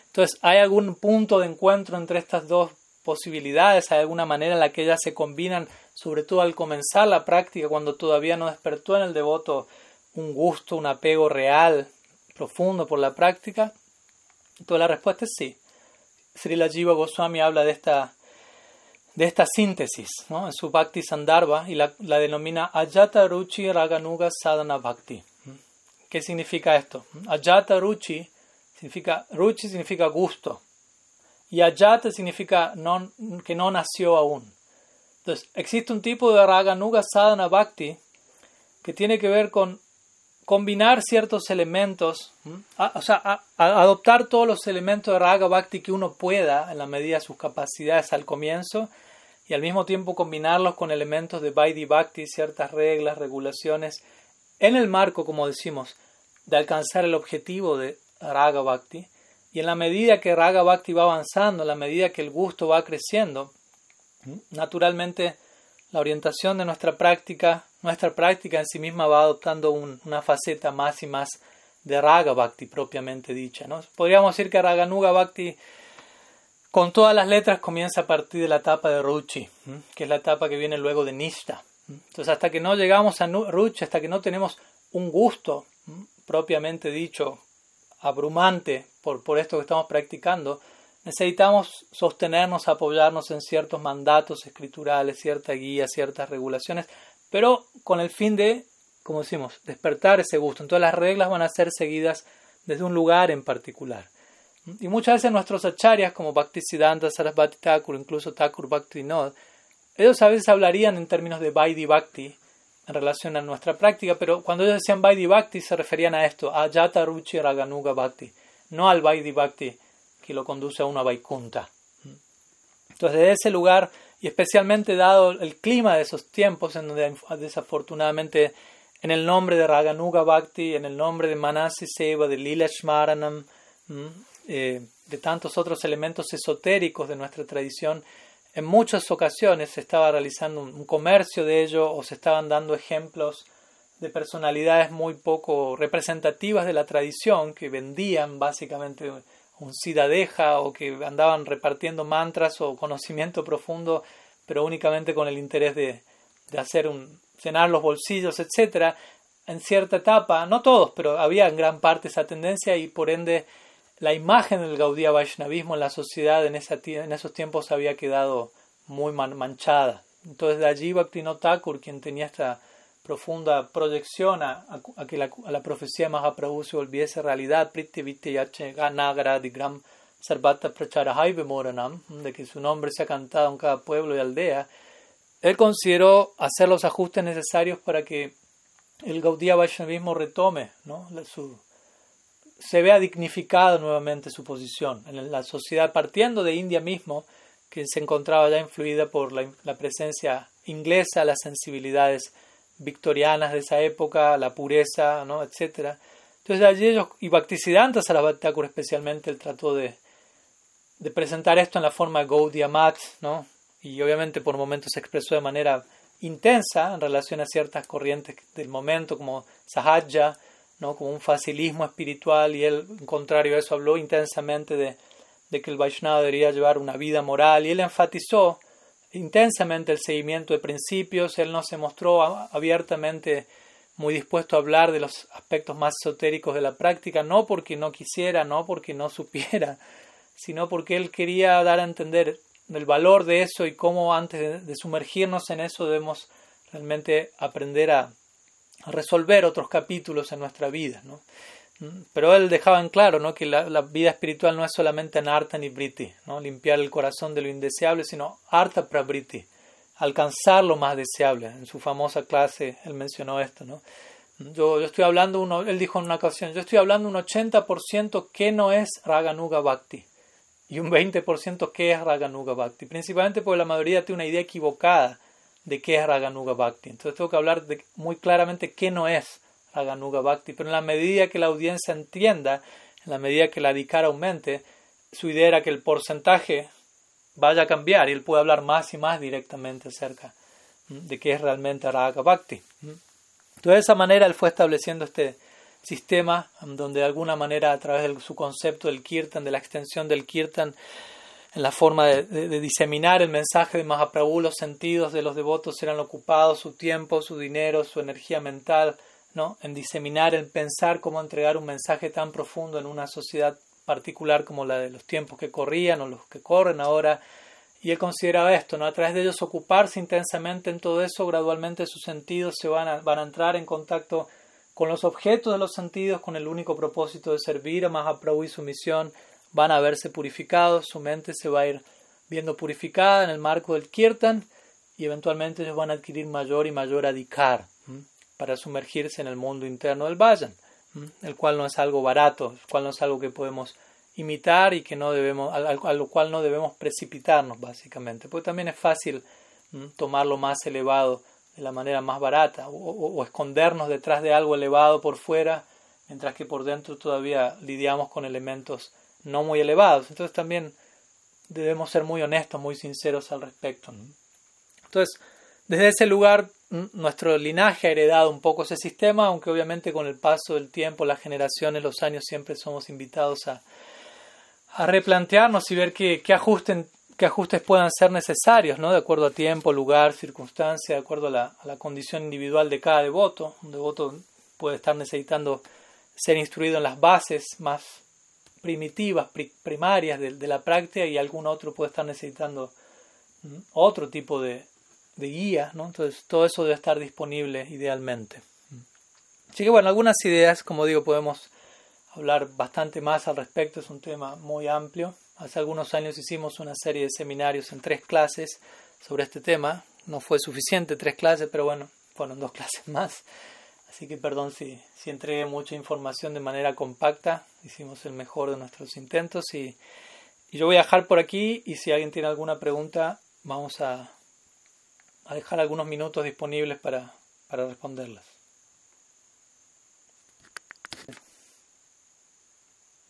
Entonces, ¿hay algún punto de encuentro entre estas dos posibilidades? ¿Hay alguna manera en la que ellas se combinan, sobre todo al comenzar la práctica, cuando todavía no despertó en el devoto un gusto, un apego real, profundo por la práctica? Entonces, la respuesta es sí. Srila Jiva Goswami habla de esta de esta síntesis ¿no? en su Bhakti Sandarbha y la, la, denomina Ajata Ruchi Raganuga Sadhana Bhakti. ¿Qué significa esto? Ajata Ruchi significa, Ruchi significa gusto y Ajata significa que no nació aún. Entonces, existe un tipo de Raganuga Sadhana Bhakti que tiene que ver con combinar ciertos elementos, o sea, adoptar todos los elementos de Raga Bhakti que uno pueda en la medida de sus capacidades al comienzo y al mismo tiempo combinarlos con elementos de Vaidhi Bhakti, ciertas reglas, regulaciones, en el marco, como decimos, de alcanzar el objetivo de Raga Bhakti. Y en la medida que Raga Bhakti va avanzando, en la medida que el gusto va creciendo, naturalmente la orientación de nuestra práctica, nuestra práctica en sí misma va adoptando una faceta más y más de Raga Bhakti propiamente dicha. ¿no? Podríamos decir que Raganuga Bhakti con todas las letras comienza a partir de la etapa de Ruchi, que es la etapa que viene luego de Nishta. Entonces, hasta que no llegamos a Ruchi, hasta que no tenemos un gusto propiamente dicho, abrumante por, por esto que estamos practicando, necesitamos sostenernos, apoyarnos en ciertos mandatos escriturales, cierta guía, ciertas regulaciones, pero con el fin de, como decimos, despertar ese gusto. Entonces las reglas van a ser seguidas desde un lugar en particular. Y muchas veces nuestros acharyas, como Bhaktisiddhanta, Sarasvati Thakur, incluso Thakur Bhakti Nod, ellos a veces hablarían en términos de Vaidhi Bhakti en relación a nuestra práctica, pero cuando ellos decían Vaidhi Bhakti se referían a esto, a Yata Ruchi Raganuga Bhakti, no al Vaidhi Bhakti que lo conduce a una Vaikunta. Entonces, desde ese lugar, y especialmente dado el clima de esos tiempos, en donde desafortunadamente en el nombre de Raganuga Bhakti, en el nombre de Manasi Seva, de Lila Shmaranam, eh, de tantos otros elementos esotéricos de nuestra tradición, en muchas ocasiones se estaba realizando un, comercio de ello o se estaban dando ejemplos de personalidades muy poco representativas de la tradición que vendían básicamente un sidadeja o que andaban repartiendo mantras o conocimiento profundo, pero únicamente con el interés de, de hacer un, llenar los bolsillos, etcétera, en cierta etapa, no todos, pero había en gran parte esa tendencia y por ende la imagen del Gaudía Vaishnavismo en la sociedad en, esa, en esos tiempos había quedado muy manchada. Entonces de allí Bhaktivinoda Thakur, quien tenía esta profunda proyección a, que la, a la profecía de Mahaprabhu se volviese realidad, de que su nombre sea cantado en cada pueblo y aldea, él consideró hacer los ajustes necesarios para que el Gaudía Vaishnavismo retome, ¿no? su, se vea dignificada nuevamente su posición en la sociedad, partiendo de India mismo, que se encontraba ya influida por la, presencia inglesa, las sensibilidades victorianas de esa época, la pureza, ¿no? etc. Entonces allí ellos, y Bhaktisiddhanta Sarasvati especialmente, él trató de, de presentar esto en la forma Gaudiya Mat, ¿no? y obviamente por momentos se expresó de manera intensa en relación a ciertas corrientes del momento, como Sahaja, ¿no? como un facilismo espiritual, y él, en contrario a eso, habló intensamente de, que el Vaishnava debería llevar una vida moral, y él enfatizó intensamente el seguimiento de principios, él no se mostró abiertamente muy dispuesto a hablar de los aspectos más esotéricos de la práctica, no porque no quisiera, no porque no supiera, (laughs) sino porque él quería dar a entender el valor de eso y cómo antes de, sumergirnos en eso debemos realmente aprender a, resolver otros capítulos en nuestra vida. ¿no? Pero él dejaba en claro ¿no? que la, vida espiritual no es solamente anarta ni briti, ¿no? limpiar el corazón de lo indeseable, sino arta prabriti, alcanzar lo más deseable. En su famosa clase él mencionó esto. ¿no? Yo, yo estoy hablando, uno, él dijo en una ocasión, yo estoy hablando un 80% que no es Raganuga Bhakti y un 20% que es Raganuga Bhakti, principalmente porque la mayoría tiene una idea equivocada de qué es Raganuga Bhakti. Entonces tengo que hablar de muy claramente qué no es Raganuga Bhakti, pero en la medida que la audiencia entienda, en la medida que la adhikara aumente, su idea era que el porcentaje vaya a cambiar y él puede hablar más y más directamente acerca de qué es realmente Raga Bhakti. Entonces de esa manera él fue estableciendo este, sistema donde de alguna manera a través de su concepto del kirtan, de la extensión del kirtan, en la forma de, diseminar el mensaje de Mahaprabhu, los sentidos de los devotos eran ocupados, su tiempo, su dinero, su energía mental, ¿no? en diseminar, en pensar cómo entregar un mensaje tan profundo en una sociedad particular como la de los tiempos que corrían o los que corren ahora. Y él consideraba esto, ¿no? a través de ellos ocuparse intensamente en todo eso, gradualmente sus sentidos se van a, van a entrar en contacto con los objetos de los sentidos, con el único propósito de servir a Mahaprabhu y su misión, van a verse purificados, su mente se va a ir viendo purificada en el marco del kirtan y eventualmente ellos van a adquirir mayor y mayor adhikar para sumergirse en el mundo interno del vayan, el cual no es algo barato, el cual no es algo que podemos imitar y que no debemos, a, lo cual no debemos precipitarnos básicamente, porque también es fácil tomar lo más elevado de la manera más barata o, escondernos detrás de algo elevado por fuera mientras que por dentro todavía lidiamos con elementos no muy elevados. Entonces también debemos ser muy honestos, muy sinceros al respecto. Entonces, desde ese lugar, nuestro linaje ha heredado un poco ese sistema, aunque obviamente con el paso del tiempo, las generaciones, los años, siempre somos invitados a, a replantearnos y ver qué, qué ajustes puedan ser necesarios, ¿no? de acuerdo a tiempo, lugar, circunstancia, de acuerdo a la, condición individual de cada devoto. Un devoto puede estar necesitando ser instruido en las bases más primitivas, primarias de, la práctica y algún otro puede estar necesitando otro tipo de, guía. ¿no? Entonces, todo eso debe estar disponible idealmente. Así que, bueno, algunas ideas, como digo, podemos hablar bastante más al respecto, es un tema muy amplio. Hace algunos años hicimos una serie de seminarios en tres clases sobre este tema. No fue suficiente tres clases, pero bueno, fueron dos (laughs) clases más. Así que perdón si, si entregué mucha información de manera compacta. Hicimos el mejor de nuestros intentos y, yo voy a dejar por aquí y si alguien tiene alguna pregunta vamos a, dejar algunos minutos disponibles para, para responderlas.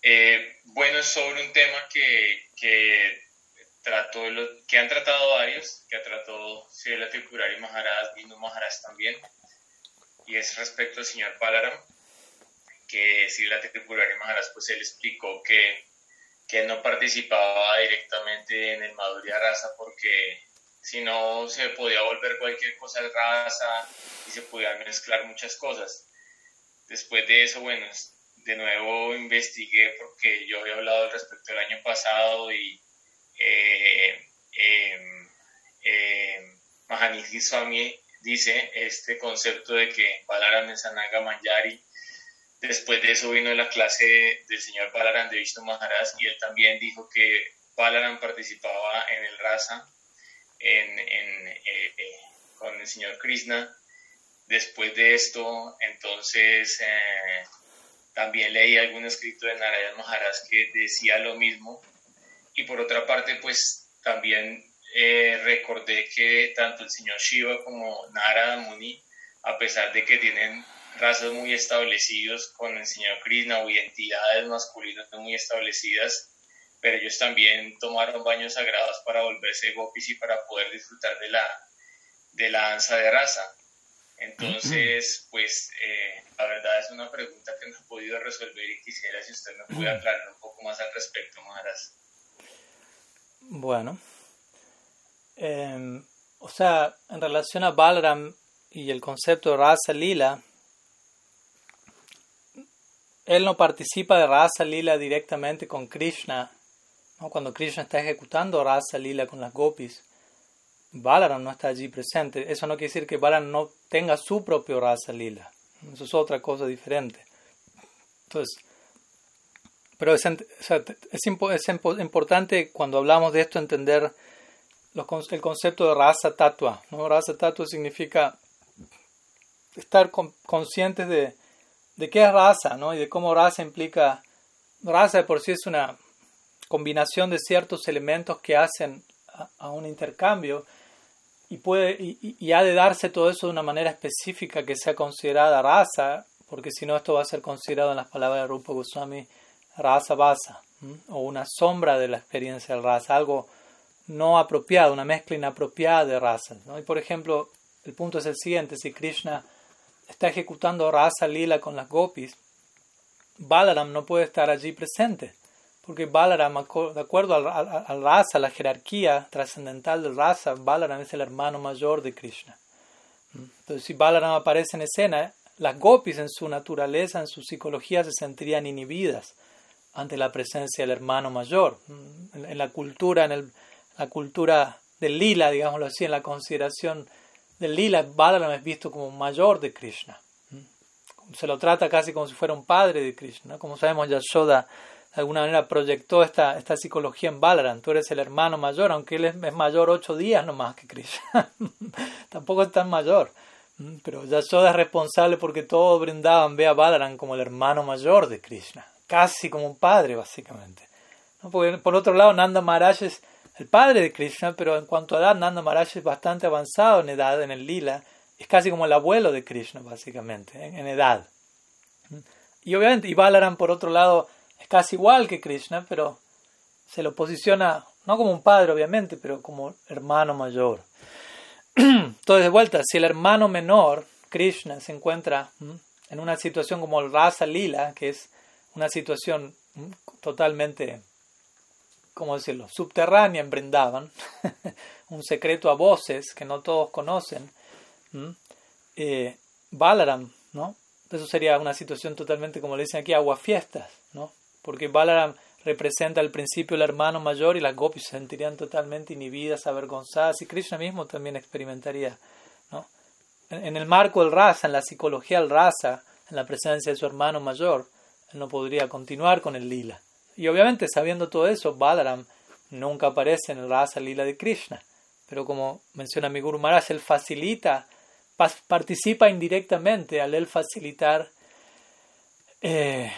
Eh, bueno, sobre un tema que, que, trató, que han tratado varios, que ha tratado Srila Tripurari Maharaj, Vino Maharaj también, y es respecto al señor Balaram, que Srila Tripurari Maharaj, pues él explicó que, que no participaba directamente en el Madhurya Rasa porque si no se podía volver cualquier cosa de raza y se podían mezclar muchas cosas. Después de eso, bueno, de nuevo investigué porque yo había hablado al respecto el año pasado y eh, eh, eh, Swami dice este concepto de que Balaram es Anaga Manjari. Después de eso vino la clase del señor Balaram de Vishnu Maharaj y él también dijo que Balaram participaba en el Rasa en, eh, eh, con el señor Krishna. Después de esto, entonces eh, también leí algún escrito de Narayana Maharaj que decía lo mismo. Y por otra parte, pues también recordé que tanto el señor Shiva como Narada Muni, a pesar de que tienen razas muy establecidos con el señor Krishna o identidades masculinas muy establecidas, pero ellos también tomaron baños sagrados para volverse gopis y para poder disfrutar de la, de la danza de raza. Entonces, pues eh, la verdad es una pregunta que no he podido resolver y quisiera si usted me puede aclarar un poco más al respecto, Maharaj.
Bueno, em, o sea, en relación a Balaram y el concepto de raza lila, él no participa de raza lila directamente con Krishna cuando Krishna está ejecutando Rasa Lila con las gopis, Balaram no está allí presente. Eso no quiere decir que Balaram no tenga su propio Rasa Lila. Eso es otra cosa diferente. Entonces, pero es, es, importante cuando hablamos de esto entender el concepto de Rasa Tatua. ¿no? Rasa Tatua significa estar conscientes de, de qué es raza ¿no? y de cómo raza implica. Raza de por sí es una combinación de ciertos elementos que hacen a, un intercambio y, puede, y, ha de darse todo eso de una manera específica que sea considerada raza, porque si no esto va a ser considerado en las palabras de Rupa Goswami raza basa, o una sombra de la experiencia del raza, algo no apropiado, una mezcla inapropiada de razas. ¿no? Y por ejemplo, el punto es el siguiente, si Krishna está ejecutando raza lila con las gopis, Balaram no puede estar allí presente porque Balaram, de acuerdo al, al, raza, la jerarquía trascendental del raza, Balaram es el hermano mayor de Krishna. Entonces, si Balaram aparece en escena, las gopis en su naturaleza, en su psicología, se sentirían inhibidas ante la presencia del hermano mayor. En, la cultura, en la cultura del lila, digámoslo así, en la consideración del lila, Balaram es visto como mayor de Krishna. Se lo trata casi como si fuera un padre de Krishna. Como sabemos, Yashoda de alguna manera proyectó esta, esta psicología en Balaram. Tú eres el hermano mayor, aunque él es, mayor ocho días nomás que Krishna. (laughs) Tampoco es tan mayor. Mm, pero Yashoda es responsable porque todos brindaban ve a Balaram como el hermano mayor de Krishna. Casi como un padre, básicamente. por otro lado, Nanda Maharaj el padre de Krishna, pero en cuanto a edad, Nanda Maharaj es bastante avanzado en edad, en el lila. Es casi como el abuelo de Krishna, básicamente, en, en edad. Y obviamente, y Balaram, por otro lado, es casi igual que Krishna, pero se lo posiciona no como un padre, obviamente, pero como hermano mayor. (clears throat) Entonces, de vuelta, si el hermano menor, Krishna, se encuentra en una situación como el Rasa Lila, que es una situación totalmente, ¿cómo decirlo?, subterránea en Brindavan, (laughs) un secreto a voces que no todos conocen, eh, Balaram, ¿no? Eso sería una situación totalmente, como le dicen aquí, aguafiestas, ¿no? porque Balaram representa al principio el hermano mayor y las gopis se sentirían totalmente inhibidas, avergonzadas y Krishna mismo también experimentaría. ¿no? En, el marco del rasa, en la psicología del rasa, en la presencia de su hermano mayor, él no podría continuar con el lila. Y obviamente sabiendo todo eso, Balaram nunca aparece en el rasa lila de Krishna. Pero como menciona mi Guru Maharaj, él facilita, participa indirectamente al él facilitar eh,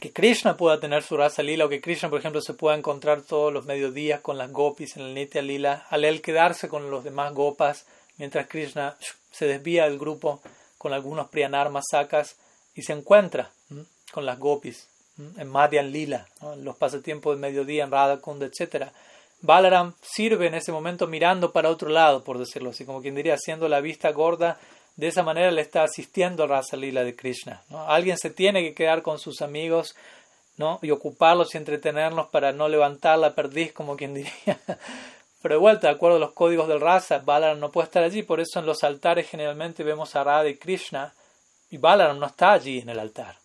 que Krishna pueda tener su rasa lila o que Krishna, por ejemplo, se pueda encontrar todos los mediodías con las gopis en el Nitya lila, al él quedarse con los demás gopas mientras Krishna se desvía del grupo con algunos priyanarmas sacas y se encuentra con las gopis en Madhyan Lila, en los pasatiempos de mediodía en Radha Kunda, etc. Balaram sirve en ese momento mirando para otro lado, por decirlo así, como quien diría, haciendo la vista gorda. De esa manera le está asistiendo a Rasa Lila de Krishna. Alguien se tiene que quedar con sus amigos ¿no? y ocuparlos y entretenerlos para no levantar la perdiz, como quien diría. (laughs) Pero de vuelta, de acuerdo a los códigos del Rasa, Balaram no puede estar allí, por eso en los altares generalmente vemos a Radha y Krishna y Balaram no está allí en el altar.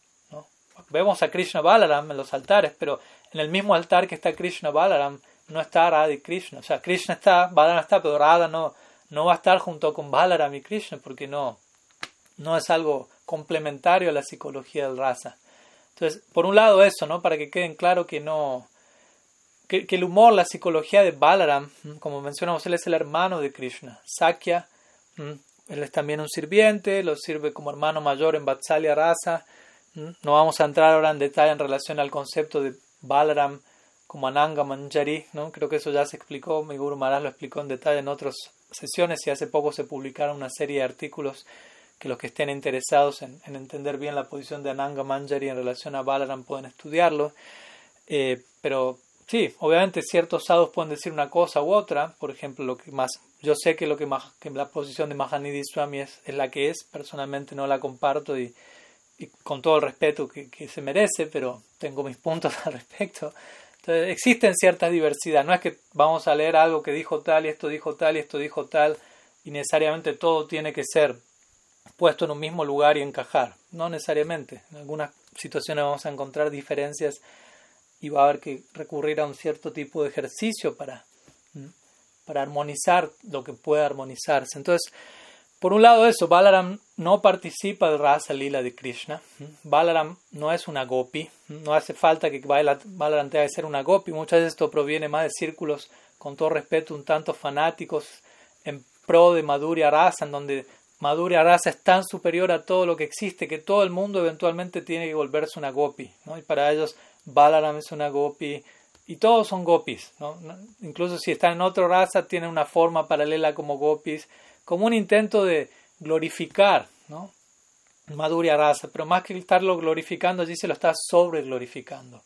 Vemos a Krishna Balaram en los altares, pero en el mismo altar que está Krishna Balaram no está Radha y Krishna. O sea, Krishna está, Balaram está, pero Radha no, no va a estar junto con Balaram y Krishna porque no, no es algo complementario a la psicología del Rasa. Entonces, por un lado eso, ¿no? Para que queden claro que no, que, el humor, la psicología de Balaram, como mencionamos, él es el hermano de Krishna. Sakya, él es también un sirviente, lo sirve como hermano mayor en Vatsalya Rasa. No vamos a entrar ahora en detalle en relación al concepto de Balaram como Ananga Manjari, ¿no? creo que eso ya se explicó, mi Guru Maharaj lo explicó en detalle en otras sesiones y hace poco se publicaron una serie de artículos que los que estén interesados en, entender bien la posición de Ananga Manjari en relación a Balaram pueden estudiarlo. Eh, pero Sí, obviamente ciertos sadhus pueden decir una cosa u otra. Por ejemplo, lo que más, yo sé que lo que, más, que la posición de Mahanidhi Swami es, es, la que es. Personalmente no la comparto y, con todo el respeto que, se merece, pero tengo mis puntos (laughs) al respecto. Entonces, existen ciertas diversidades. No es que vamos a leer algo que dijo tal y esto dijo tal y esto dijo tal y necesariamente todo tiene que ser puesto en un mismo lugar y encajar. No necesariamente. En algunas situaciones vamos a encontrar diferencias y va a haber que recurrir a un cierto tipo de ejercicio para, para armonizar lo que pueda armonizarse. Entonces, por un lado eso, Balaram no participa del Rasa Lila de Krishna. Balaram no es una gopi. No hace falta que Balaram tenga que ser una gopi. Muchas veces esto proviene más de círculos, con todo respeto, un tanto fanáticos en pro de Madhurya Rasa, en donde Madhurya Rasa es tan superior a todo lo que existe que todo el mundo eventualmente tiene que volverse una gopi. ¿no? Y para ellos Balaram es una gopi, y todos son gopis, ¿no? incluso si están en otra raza tienen una forma paralela como gopis, como un intento de glorificar, ¿no? Madhurya raza, pero más que estarlo glorificando, allí se lo está sobre glorificando,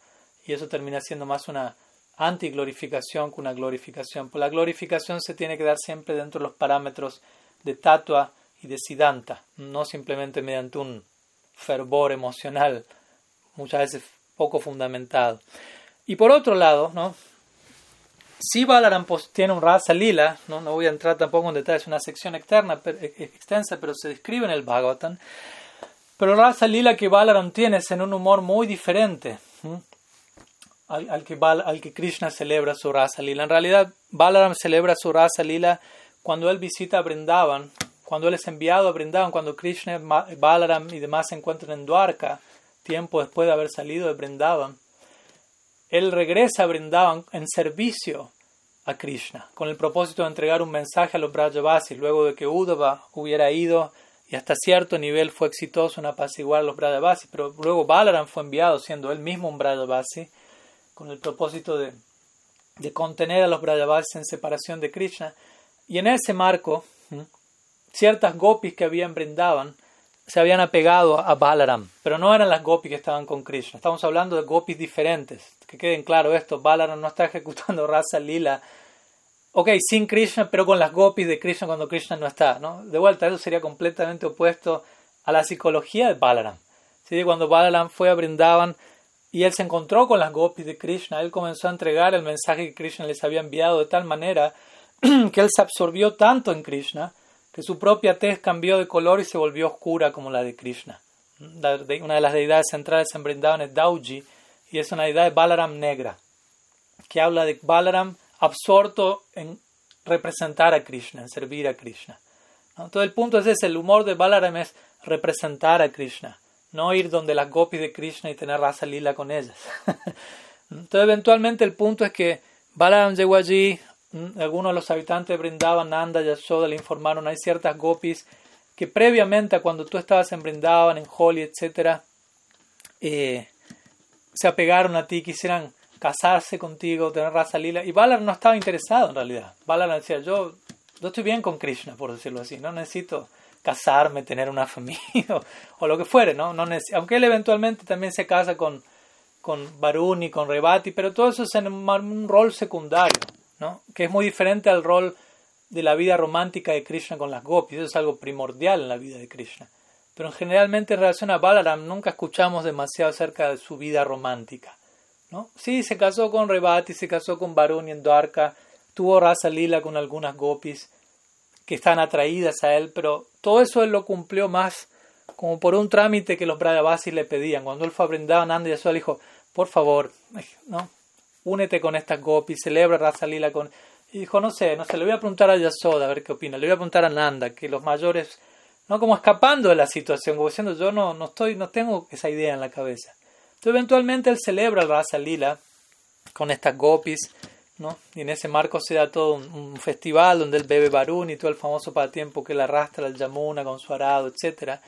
y eso termina siendo más una anti-glorificación que una glorificación. Pues la glorificación se tiene que dar siempre dentro de los parámetros de tatua y de siddhanta, no simplemente mediante un fervor emocional, muchas veces poco fundamentado. Y por otro lado, ¿no? Si Balaram tiene un rasa lila, ¿no? no voy a entrar tampoco en detalle, es una sección externa, e, e, extensa, pero se describe en el Bhagavatam. Pero el rasa lila que Balaram tiene es en un humor muy diferente al, que al que Krishna celebra su rasa lila. En realidad, Balaram celebra su rasa lila cuando él visita a Brindavan, cuando él es enviado a Brindavan, cuando Krishna, Balaram y demás se encuentran en Dwarka tiempo después de haber salido de Brindavan, él regresa a Brindavan en servicio a Krishna, con el propósito de entregar un mensaje a los Brajavasis, luego de que Uddhava hubiera ido y hasta cierto nivel fue exitoso en apaciguar a los Brajavasis, pero luego Balaram fue enviado, siendo él mismo un Brajavasi, con el propósito de, de contener a los Brajavasis en separación de Krishna. Y en ese marco, ciertas gopis que habían Brindavan se habían apegado a Balaram, pero no eran las gopis que estaban con Krishna. Estamos hablando de gopis diferentes. Que queden claro esto, Balaram no está (laughs) ejecutando raza lila. Ok, sin Krishna, pero con las gopis de Krishna cuando Krishna no está. ¿no? De vuelta, eso sería completamente opuesto a la psicología de Balaram. ¿Sí? Cuando Balaram fue a Brindavan y él se encontró con las gopis de Krishna, él comenzó a entregar el mensaje que Krishna les había enviado de tal manera (clears throat) que él se absorbió tanto en Krishna que su propia tez cambió de color y se volvió oscura como la de Krishna. una de las deidades centrales en Brindavan es Dauji y es una deidad de Balaram negra, que habla de Balaram absorto en representar a Krishna, en servir a Krishna. Entonces el punto es ese, el humor de Balaram es representar a Krishna, no ir donde las gopis de Krishna y tener rasa lila con ellas. (laughs) Entonces, eventualmente el punto es que Balaram llegó allí, algunos de los habitantes brindaban Nanda, Yashoda le informaron, hay ciertas gopis que previamente a cuando tú estabas en Brindavan, en Holi, etc., eh, se apegaron a ti, quisieran casarse contigo, tener raza lila. Y Balar no estaba interesado en realidad. Balar decía, yo, yo estoy bien con Krishna, por decirlo así, no necesito casarme, tener una (laughs) familia o, lo que fuere, ¿no? no aunque él eventualmente también se casa con, con Varuni, con Rebati, pero todo eso es en un, rol secundario, Que es muy diferente al rol de la vida romántica de Krishna con las gopis, eso es algo primordial en la vida de Krishna. Pero generalmente en relación a Balaram nunca escuchamos demasiado acerca de su vida romántica. ¿no? Sí, se casó con Rebati, se casó con Varuni en Dwarka, tuvo raza lila con algunas gopis que están atraídas a él, pero todo eso él lo cumplió más como por un trámite que los Brajavasis le pedían. Cuando él fue a Brindavan, Nanda y le dijo, por favor, ¿no? Únete con estas gopis, celebra raza lila con... Y dijo, no sé, no sé, le voy a preguntar a Yasoda a ver qué opina, le voy a preguntar a Nanda, que los mayores, no como escapando de la situación, como diciendo, yo no, no estoy, no tengo esa idea en la cabeza. Entonces eventualmente él celebra el Rasa Lila con estas gopis, ¿no? Y en ese marco se da todo un, festival donde él bebe barún y todo el famoso pasatiempo que él arrastra al Yamuna con su arado, etc.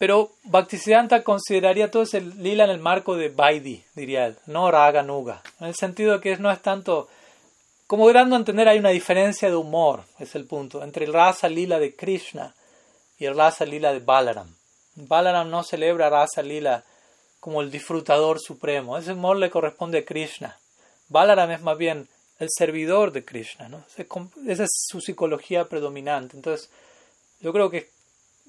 Pero Bhaktisiddhanta consideraría todo ese lila en el marco de Vaidi, diría él, no Raga Nuga, en el sentido de que no es tanto como dando a entender, hay una diferencia de humor, es el punto, entre el rasa lila de Krishna y el rasa lila de Balaram. Balaram no celebra rasa lila como el disfrutador supremo, ese humor le corresponde a Krishna. Balaram es más bien el servidor de Krishna, ¿no? esa es su psicología predominante. Entonces, yo creo que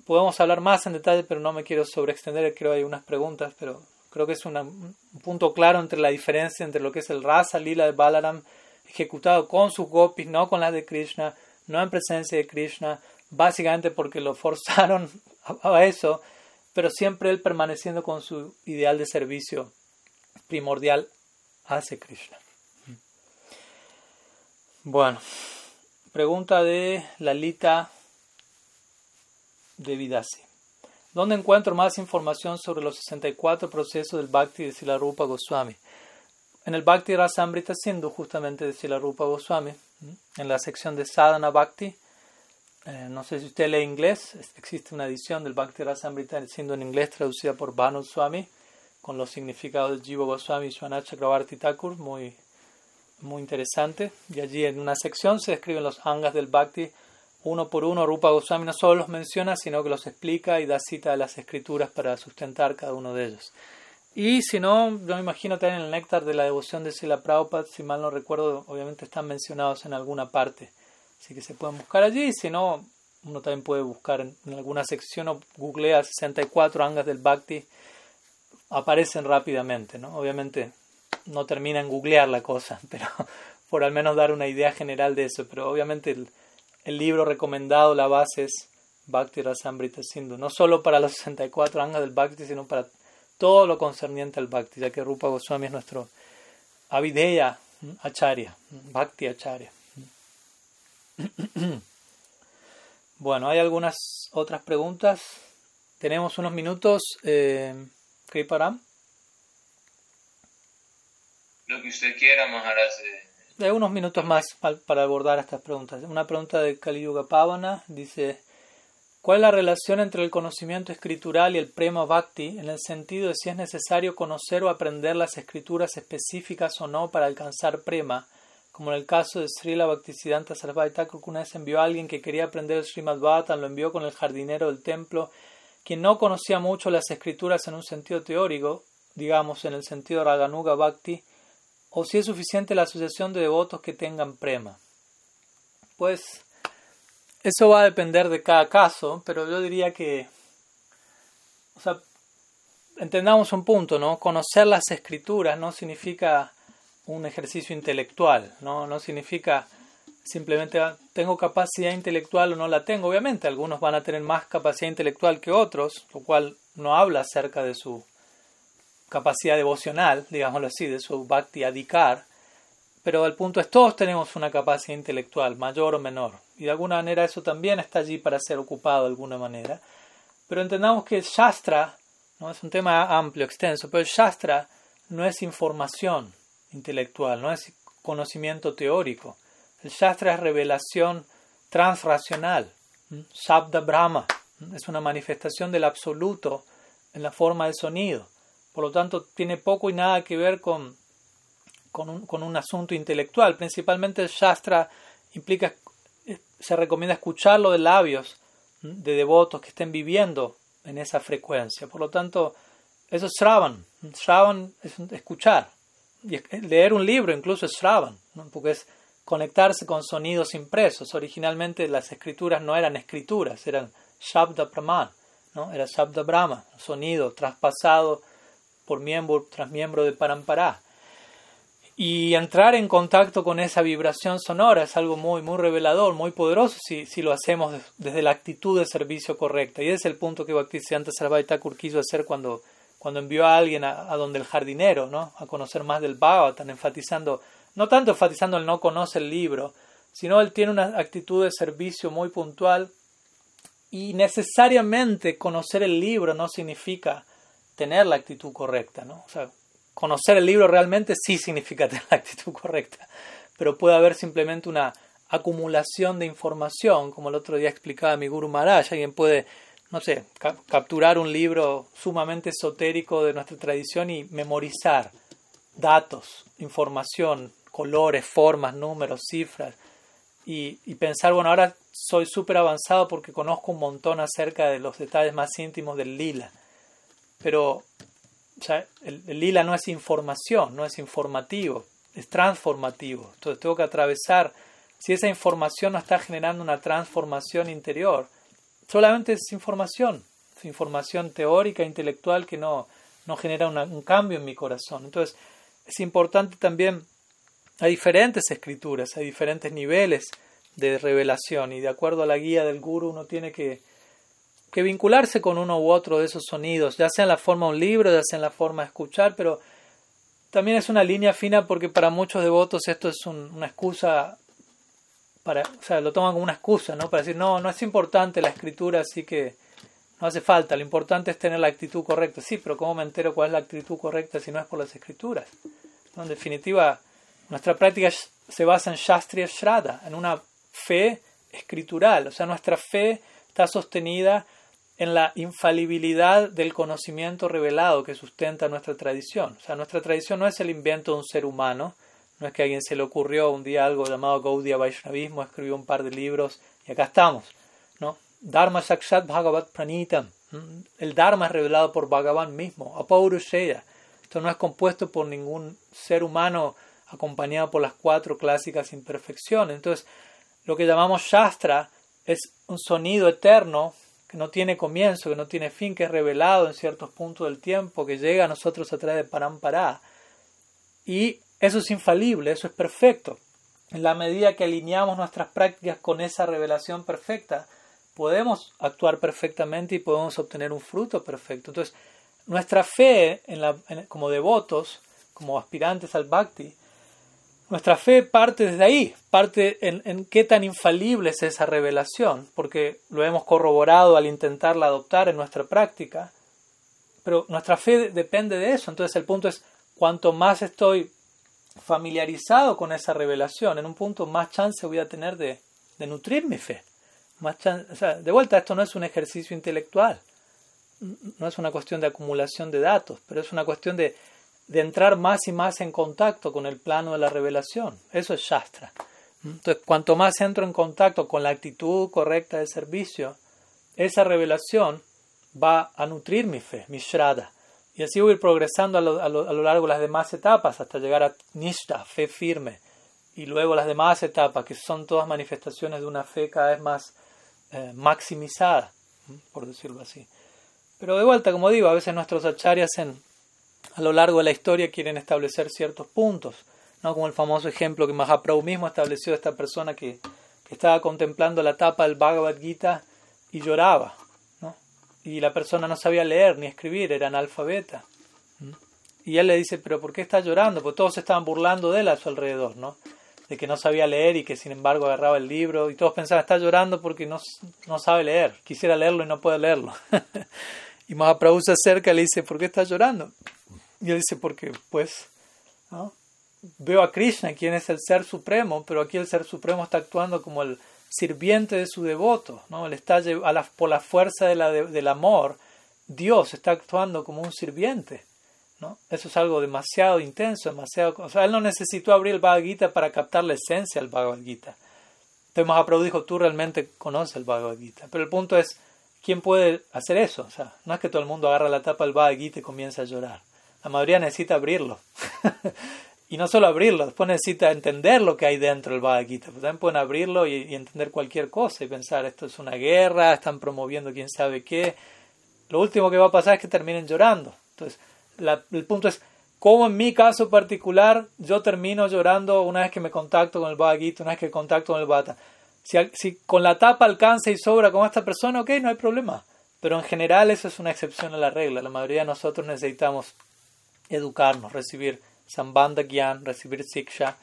podemos hablar más en detalle, pero no me quiero sobreextender, creo que hay unas preguntas, pero creo que es un punto claro entre la diferencia entre lo que es el rasa lila de Balaram ejecutado con sus gopis, no con las de Krishna, no en presencia de Krishna, básicamente porque lo forzaron (laughs) a eso, pero siempre él permaneciendo con su ideal de servicio primordial hacia Krishna. Bueno, pregunta de Lalita de Vidasi. ¿Dónde encuentro más información sobre los 64 procesos del Bhakti de Silarupa Goswami? en el Bhakti Rasamrita Sindhu, justamente de Sila Rupa Goswami, en la sección de Sadhana Bhakti. Eh, no sé si usted lee inglés, existe una edición del Bhakti Rasamrita Sindhu en inglés traducida por Bhanu Swami, con los significados de Jiva Goswami y Swanat Chakravarti Thakur, muy, muy interesante. Y allí en una sección se describen los angas del Bhakti uno por uno. Rupa Goswami no solo los menciona, sino que los explica y da cita de las escrituras para sustentar cada uno de ellos. Y si no, yo me imagino también en el néctar de la devoción de Sila Prabhupada, si mal no recuerdo, obviamente están mencionados en alguna parte. Así que se pueden buscar allí. Si no, uno también puede buscar en, alguna sección o googlea 64 angas del Bhakti. Aparecen rápidamente, ¿no? Obviamente no termina en googlear la cosa, (laughs) pero por al menos dar una idea general de eso. Pero obviamente el, el libro recomendado, la base es Bhakti Rasamrita Sindhu. No solo para los 64 angas del Bhakti, sino para todo lo concerniente al Bhakti, ya que Rupa Goswami es nuestro Avideya Acharya, Bhakti Acharya. (clears throat) Bueno, hay algunas otras preguntas. Tenemos unos minutos. Eh, Kriparam.
Lo que usted quiera, Maharaj.
De unos minutos más para abordar estas preguntas. Una pregunta de Kali Yuga Pavana dice. ¿Cuál es la relación entre el conocimiento escritural y el prema bhakti en el sentido de si es necesario conocer o aprender las escrituras específicas o no para alcanzar prema? Como en el caso de Srila Bhaktisiddhanta Sarvabhaita Thakur, una vez envió a alguien que quería aprender el Srimad Bhattan, lo envió con el jardinero del templo, quien no conocía mucho las escrituras en un sentido teórico, digamos en el sentido Raganuga Bhakti, o si es suficiente la asociación de devotos que tengan prema. Pues eso va a depender de cada caso, pero yo diría que, o sea, entendamos un punto, ¿no? Conocer las escrituras no significa un ejercicio intelectual, ¿no? No significa simplemente ah, tengo capacidad intelectual o no la tengo. Obviamente, algunos van a tener más capacidad intelectual que otros, lo cual no habla acerca de su capacidad devocional, digámoslo así, de su bhakti adhikar, pero el punto es, todos tenemos una capacidad intelectual, mayor o menor, y de alguna manera eso también está allí para ser ocupado de alguna manera. Pero entendamos que el Shastra ¿no? Es un tema amplio, extenso, pero el Shastra no es información intelectual, no es conocimiento teórico. El Shastra es revelación transracional, Shabda Brahma, es una manifestación del absoluto en la forma del sonido. Por lo tanto, tiene poco y nada que ver con, con, un, con un asunto intelectual. Principalmente el Shastra implica, eh, se recomienda escucharlo de labios de devotos que estén viviendo en esa frecuencia. Por lo tanto, eso es Shravan. Shravan es escuchar. Y leer un libro incluso es Shravan, porque es conectarse con sonidos impresos. Originalmente las escrituras no eran escrituras, eran Shabda Praman, ¿no? era Shabda Brahma, sonido traspasado por miembro tras miembro de Parampara. Y entrar en contacto con esa vibración sonora es algo muy, muy revelador, muy poderoso si, si lo hacemos desde la actitud de servicio correcta. Y ese es el punto que Bhaktisiddhanta Sarvai Thakur quiso hacer cuando, cuando envió a alguien a, donde el jardinero, ¿no? a conocer más del Bhagavatam, enfatizando, no tanto enfatizando el no conoce el libro, sino él tiene una actitud de servicio muy puntual y necesariamente conocer el libro no significa tener la actitud correcta, ¿no? O sea, conocer el libro realmente sí significa (laughs) tener la actitud correcta, pero puede haber simplemente una acumulación de información, como el otro día explicaba mi Guru Maharaj, alguien puede, no sé, capturar un libro sumamente esotérico de nuestra tradición y memorizar datos, información, colores, formas, números, cifras, y, y pensar, bueno, ahora soy súper avanzado porque conozco un montón acerca de los detalles más íntimos del lila. Pero el, lila no es información, no es informativo, es transformativo. Entonces tengo que atravesar, si esa información no está generando una transformación interior, solamente es información, es información teórica, intelectual que no, no genera un cambio en mi corazón. Entonces es importante también, hay diferentes escrituras, hay diferentes niveles de revelación y de acuerdo a la guía del guru uno tiene que que vincularse con uno u otro de esos sonidos, ya sea en la forma de un libro, ya sea en la forma de escuchar, pero también es una línea fina porque para muchos devotos esto es una excusa, para, o sea, lo toman como una excusa, ¿no? Para decir, no, no es importante la escritura, así que no hace falta, lo importante es tener la actitud correcta. Sí, pero ¿cómo me entero cuál es la actitud correcta si no es por las escrituras? En definitiva, nuestra práctica se basa en Shastriya Shraddha, en una fe escritural, o sea, nuestra fe está sostenida en la infalibilidad del conocimiento revelado que sustenta nuestra tradición. O sea, nuestra tradición no es el invento de un ser humano, no es que a alguien se le ocurrió un día algo llamado Gaudiya Vaishnavismo, escribió un par de libros y acá estamos. ¿no? Dharma Sakshat Bhagavat Pranitam. El Dharma es revelado por Bhagavan mismo, Apaurusheya. Esto no es compuesto por ningún ser humano acompañado por las cuatro clásicas imperfecciones. Entonces, lo que llamamos Shastra es un sonido eterno que no tiene comienzo, que no tiene fin, que es revelado en ciertos puntos del tiempo, que llega a nosotros a través de Parampara. Y eso es infalible, eso es perfecto. En la medida que alineamos nuestras prácticas con esa revelación perfecta, podemos actuar perfectamente y podemos obtener un fruto perfecto. Entonces, nuestra fe como devotos, como aspirantes al bhakti, nuestra fe parte desde ahí, parte en, qué tan infalible es esa revelación, porque lo hemos corroborado al intentarla adoptar en nuestra práctica, pero nuestra fe depende de eso. Entonces el punto es, cuanto más estoy familiarizado con esa revelación, en un punto más chance voy a tener de, nutrir mi fe. Más de vuelta, esto no es un ejercicio intelectual, no es una cuestión de acumulación de datos, pero es una cuestión de de entrar más y más en contacto con el plano de la revelación. Eso es Shastra. Entonces, cuanto más entro en contacto con la actitud correcta de servicio, esa revelación va a nutrir mi fe, mi Shraddha. Y así voy a ir progresando a lo, a, lo, largo de las demás etapas hasta llegar a Nishta, fe firme. Y luego las demás etapas, que son todas manifestaciones de una fe cada vez más eh, maximizada, por decirlo así. Pero de vuelta, como digo, a veces nuestros acharyas en a lo largo de la historia quieren establecer ciertos puntos, ¿no? como el famoso ejemplo que Mahaprabhu mismo estableció de esta persona que, estaba contemplando la tapa del Bhagavad Gita y lloraba, ¿no? y la persona no sabía leer ni escribir, era analfabeta. Y él le dice, pero ¿por qué está llorando? Porque todos estaban burlando de él a su alrededor, ¿no? De que no sabía leer y que sin embargo agarraba el libro y todos pensaban, está llorando porque no, no sabe leer, quisiera leerlo y no puede leerlo. (laughs) Y Mahaprabhu se acerca y le dice, ¿por qué estás llorando? Y él dice, porque pues veo a Krishna, quien es el ser supremo, pero aquí el ser supremo está actuando como el sirviente de su devoto, ¿no? Él está por la fuerza de la, del amor, Dios está actuando como un sirviente. ¿no? Eso es algo demasiado intenso, demasiado... O sea, él no necesitó abrir el Bhagavad Gita para captar la esencia del Bhagavad Gita. Entonces Mahaprabhu dijo, tú realmente conoces el Bhagavad Gita. Pero el punto es, ¿quién puede hacer eso? O sea, no es que todo el mundo agarra la tapa del Bhagavad Gita y comienza a llorar. La mayoría necesita abrirlo. (laughs) y no solo abrirlo, después necesita entender lo que hay dentro del Bhagavad Gita. También pueden abrirlo y, entender cualquier cosa y pensar, esto es una guerra, están promoviendo quién sabe qué. Lo último que va a pasar es que terminen llorando. Entonces, el punto es, ¿cómo en mi caso particular yo termino llorando una vez que me contacto con el Bhagavad Gita, una vez que contacto con el Bhata? Si, si con la tapa alcanza y sobra con esta persona, ok, no hay problema. Pero en general eso es una excepción a la regla. La mayoría de nosotros necesitamos educarnos, recibir sambandha gyan, recibir siksha.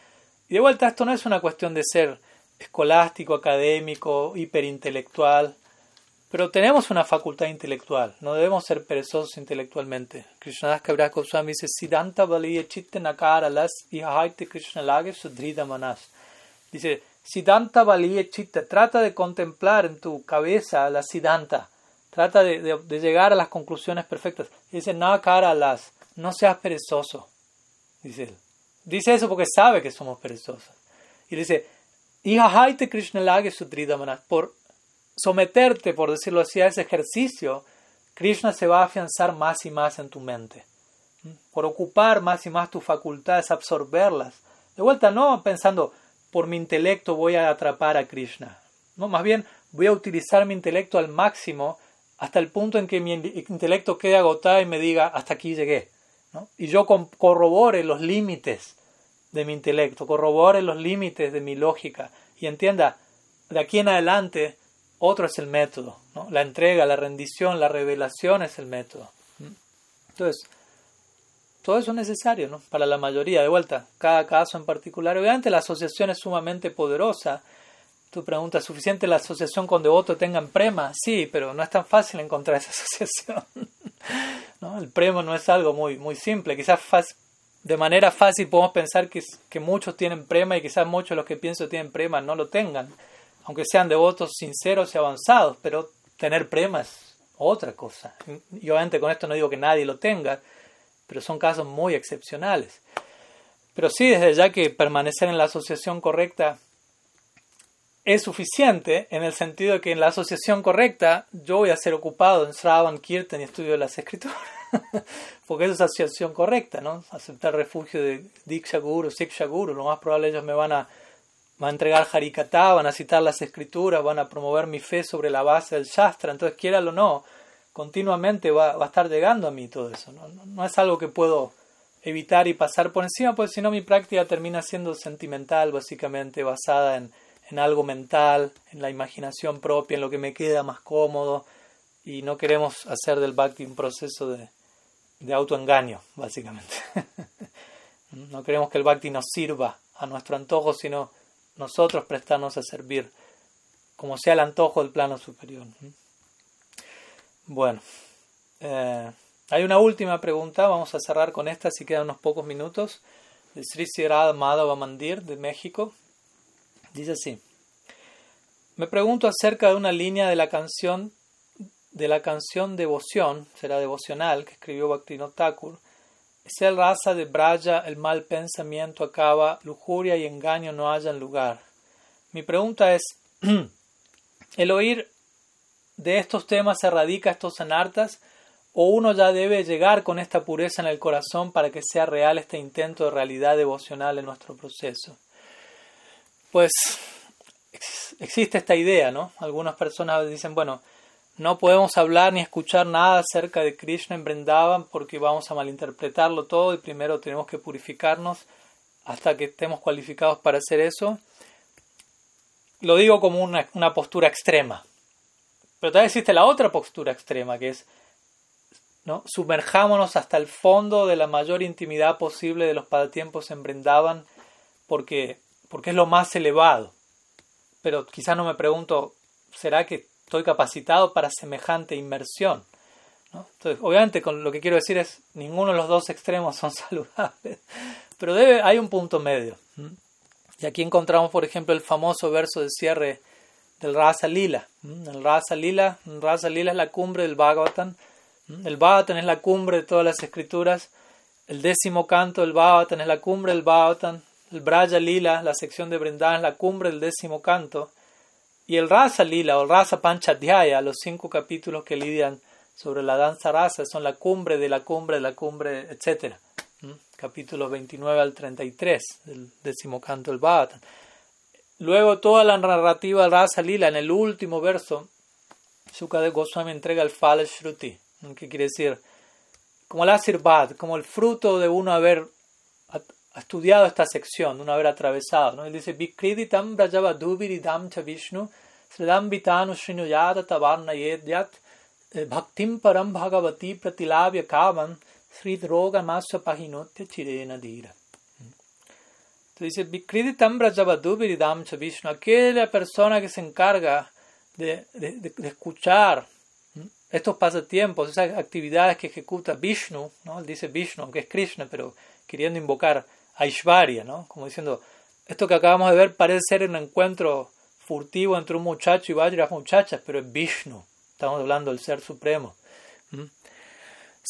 Y de vuelta, esto no es una cuestión de ser escolástico, académico, hiperintelectual, pero tenemos una facultad intelectual, no debemos ser perezosos intelectualmente. Krishnadas Kaviraj Goswami dice, Siddhanta baliye chitte nakara las Krishna lage manas. Dice, Siddhanta baliye chitta, trata de contemplar en tu cabeza la Siddhanta, trata de, llegar a las conclusiones perfectas. Dice, nakara las, no seas perezoso, dice él. Dice eso porque sabe que somos perezosos. Y dice, ihaite Krishna lage por someterte, por decirlo así, a ese ejercicio, Krishna se va a afianzar más y más en tu mente. ¿Mm? Por ocupar más y más tus facultades, absorberlas. De vuelta, no pensando, por mi intelecto voy a atrapar a Krishna. No, más bien voy a utilizar mi intelecto al máximo hasta el punto en que mi intelecto quede agotado y me diga, hasta aquí llegué. Y yo corrobore los límites de mi intelecto, corrobore los límites de mi lógica y entienda, de aquí en adelante otro es el método, ¿no? La entrega, la rendición, la revelación es el método. Entonces, todo eso es necesario, ¿no? Para la mayoría, de vuelta, cada caso en particular. Obviamente la asociación es sumamente poderosa. Tu pregunta, ¿es suficiente la asociación con devoto tengan prema? Sí, pero no es tan fácil encontrar esa (laughs) asociación. ¿no? El prema no es algo muy, muy simple. Quizás de manera fácil podemos pensar que, que muchos tienen prema y quizás muchos de los que pienso tienen prema no lo tengan aunque sean devotos sinceros y avanzados, pero tener prema es otra cosa. Y obviamente con esto no digo que nadie lo tenga, pero son casos muy excepcionales. Pero sí, desde ya que permanecer en la asociación correcta es suficiente en el sentido de que en la asociación correcta yo voy a ser ocupado en Sravan, Kirtan y estudio de las escrituras. (laughs) Porque es asociación correcta, ¿no? Aceptar refugio de Diksha Guru, Siksha Guru. Lo más probable ellos me van a a entregar Harikata, van a citar las escrituras, van a promover mi fe sobre la base del Shastra, entonces quiera o no, continuamente va, a estar llegando a mí todo eso. ¿no? No, es algo que puedo evitar y pasar por encima, porque si no mi práctica termina siendo sentimental, básicamente basada en, en algo mental, en la imaginación propia, en lo que me queda más cómodo, y no queremos hacer del bhakti un proceso de, de autoengaño, básicamente. (laughs) no queremos que el bhakti nos sirva a nuestro antojo, sino nosotros prestarnos a servir, como sea el antojo del plano superior. Bueno, eh, hay una última pregunta, vamos a cerrar con esta si quedan unos pocos minutos, de Sri Sirad Madhava Mandir de México. Dice así, me pregunto acerca de una línea de la canción de la canción Devoción, será devocional, que escribió Bhaktivinoda Thakur, es el raza de Braya, el mal pensamiento acaba, lujuria y engaño no hayan lugar. Mi pregunta es, (clears throat) ¿el oír de estos temas erradica estos anartas o uno ya debe llegar con esta pureza en el corazón para que sea real este intento de realidad devocional en nuestro proceso? Pues existe esta idea, ¿no? Algunas personas dicen, bueno, no podemos hablar ni escuchar nada acerca de Krishna en Vrindavan porque vamos a malinterpretarlo todo y primero tenemos que purificarnos hasta que estemos cualificados para hacer eso. Lo digo como una, una postura extrema. Pero también existe la otra postura extrema que es ¿no? sumerjámonos hasta el fondo de la mayor intimidad posible de los padatiempos en porque, porque es lo más elevado. Pero quizás no me pregunto, ¿será que estoy capacitado para semejante inmersión. Entonces, obviamente, con lo que quiero decir es, ninguno de los dos extremos son (laughs) saludables, pero debe, hay un punto medio. Y aquí encontramos, por ejemplo, el famoso verso de cierre del Rasa Lila. El Rasa Lila, Rasa Lila es la cumbre del Bhagavatam. El Bhagavatam es la cumbre de todas las escrituras. El décimo canto del Bhagavatam es la cumbre del Bhagavatam. El Braja Lila, la sección de Vrindavan, es la cumbre del décimo canto. Y el Rasa Lila o el Rasa Panchadhyaya, los cinco capítulos que lidian sobre la danza rasa, son la cumbre de la cumbre de la cumbre, etc. Capítulos 29 al 33 del décimo canto del Bhagavatam. Luego toda la narrativa del Rasa Lila, en el último verso, Sukadeva Goswami entrega el Fala Shruti, que quiere decir como el Asirbad, como el fruto de uno haber estudiado esta sección, de uno haber atravesado. ¿no? Él dice, Vikriditam brajavaduviridam cha Vishnu, sridam vitanu srinuyada tavarna yedyat, eh, bhaktim param bhagavati pratilavya kavan, srid roga masya pahinotya chirena dira. Dice, Vikriditam Vishnu, aquella persona que se encarga de, de, escuchar estos pasatiempos, esas actividades que ejecuta Vishnu, ¿no? Dice Vishnu, aunque es Krishna, pero queriendo invocar a Ishvarya, ¿no? Como diciendo, esto que acabamos de ver parece ser un encuentro furtivo entre un muchacho y varias muchachas, pero es Vishnu. Estamos hablando del Ser Supremo.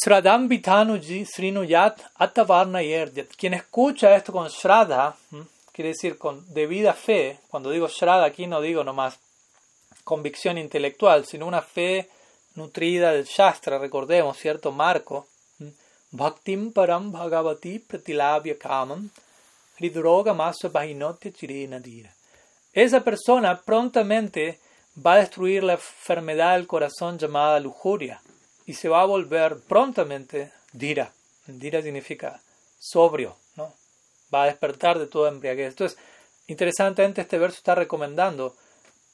Sradam Vitanu Srinuyat Atavarna Yerdyat. Quien escucha esto con Shraddha, quiere decir con debida fe, cuando digo Shraddha aquí no digo nomás convicción intelectual, sino una fe nutrida del Shastra, recordemos, cierto marco, Bhaktim param bhagavati pratilabhya kamam hridroga masa bahinotya chirenadira. Esa persona prontamente va a destruir la enfermedad del corazón llamada lujuria y se va a volver prontamente dira. Dira significa sobrio, ¿no? Va a despertar de toda embriaguez. Entonces, interesantemente este verso está recomendando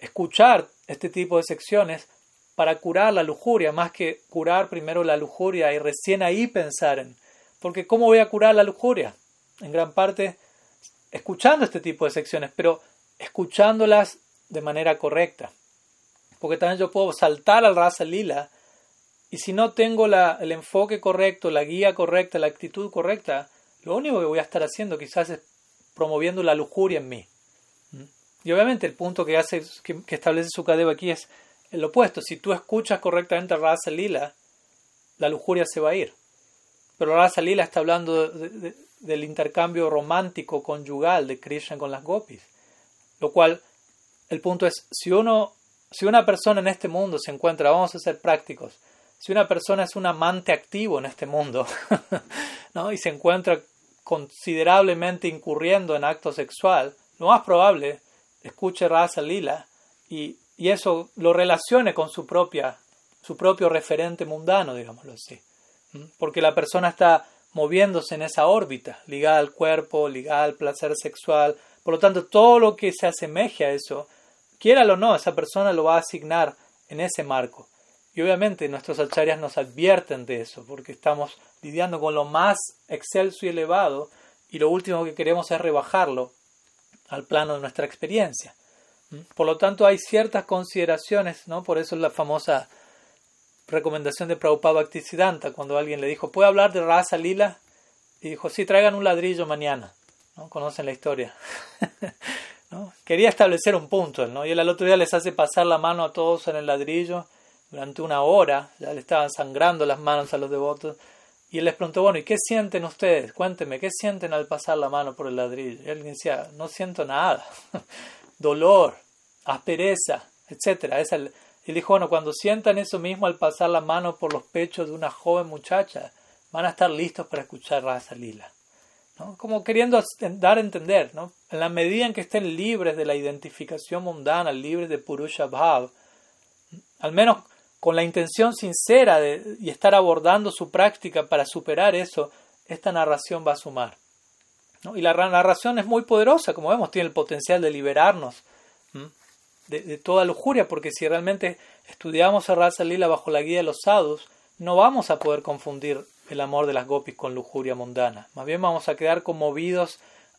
escuchar este tipo de secciones para curar la lujuria, más que curar primero la lujuria y recién ahí pensar en, porque ¿cómo voy a curar la lujuria? En gran parte escuchando este tipo de secciones, pero escuchándolas de manera correcta. Porque también yo puedo saltar al rasa lila y si no tengo el enfoque correcto, la guía correcta, la actitud correcta, lo único que voy a estar haciendo quizás es promoviendo la lujuria en mí. ¿Mm? Y obviamente el punto que hace que, que establece Sukadeva aquí es el opuesto. Si tú escuchas correctamente Rasa Lila, la lujuria se va a ir. Pero Rasa Lila está hablando del intercambio romántico conyugal de Krishna con las gopis. Lo cual, el punto es, si uno, si una persona en este mundo se encuentra, vamos a ser prácticos, si una persona es un amante activo en este mundo, (laughs) y se encuentra considerablemente incurriendo en acto sexual, lo más probable escuche Rasa Lila y y eso lo relacione con su propia su propio referente mundano, digámoslo así. Porque la persona está moviéndose en esa órbita, ligada al cuerpo, ligada al placer sexual. Por lo tanto, todo lo que se asemeje a eso, quiera o no, esa persona lo va a asignar en ese marco. Y obviamente nuestros acharyas nos advierten de eso, porque estamos lidiando con lo más excelso y elevado, y lo último que queremos es rebajarlo al plano de nuestra experiencia. Por lo tanto, hay ciertas consideraciones, ¿no? Por eso es la famosa recomendación de Prabhupada Bhaktisiddhanta, cuando alguien le dijo, ¿puede hablar de raza lila? Y dijo, sí, traigan un ladrillo mañana. ¿no? Conocen la historia. (laughs) ¿no? Quería establecer un punto, ¿no? Y él al otro día les hace pasar la mano a todos en el ladrillo durante una hora, ya le estaban sangrando las manos a los devotos. Y él les preguntó, bueno, ¿y qué sienten ustedes? Cuéntenme, ¿qué sienten al pasar la mano por el ladrillo? Y él decía, no siento nada. (laughs) Dolor, aspereza, etc. Es el, y dijo, bueno, cuando sientan eso mismo al pasar la mano por los pechos de una joven muchacha, van a estar listos para escuchar Rasa Lila. ¿no? Como queriendo dar a entender, ¿no? en la medida en que estén libres de la identificación mundana, libres de Purusha Bhav, al menos con la intención sincera de y estar abordando su práctica para superar eso, esta narración va a sumar. Y la narración es muy poderosa, como vemos, tiene el potencial de liberarnos de, toda lujuria, porque si realmente estudiamos a Rasa Lila bajo la guía de los sadhus, no vamos a poder confundir el amor de las gopis con lujuria mundana. Más bien vamos a quedar conmovidos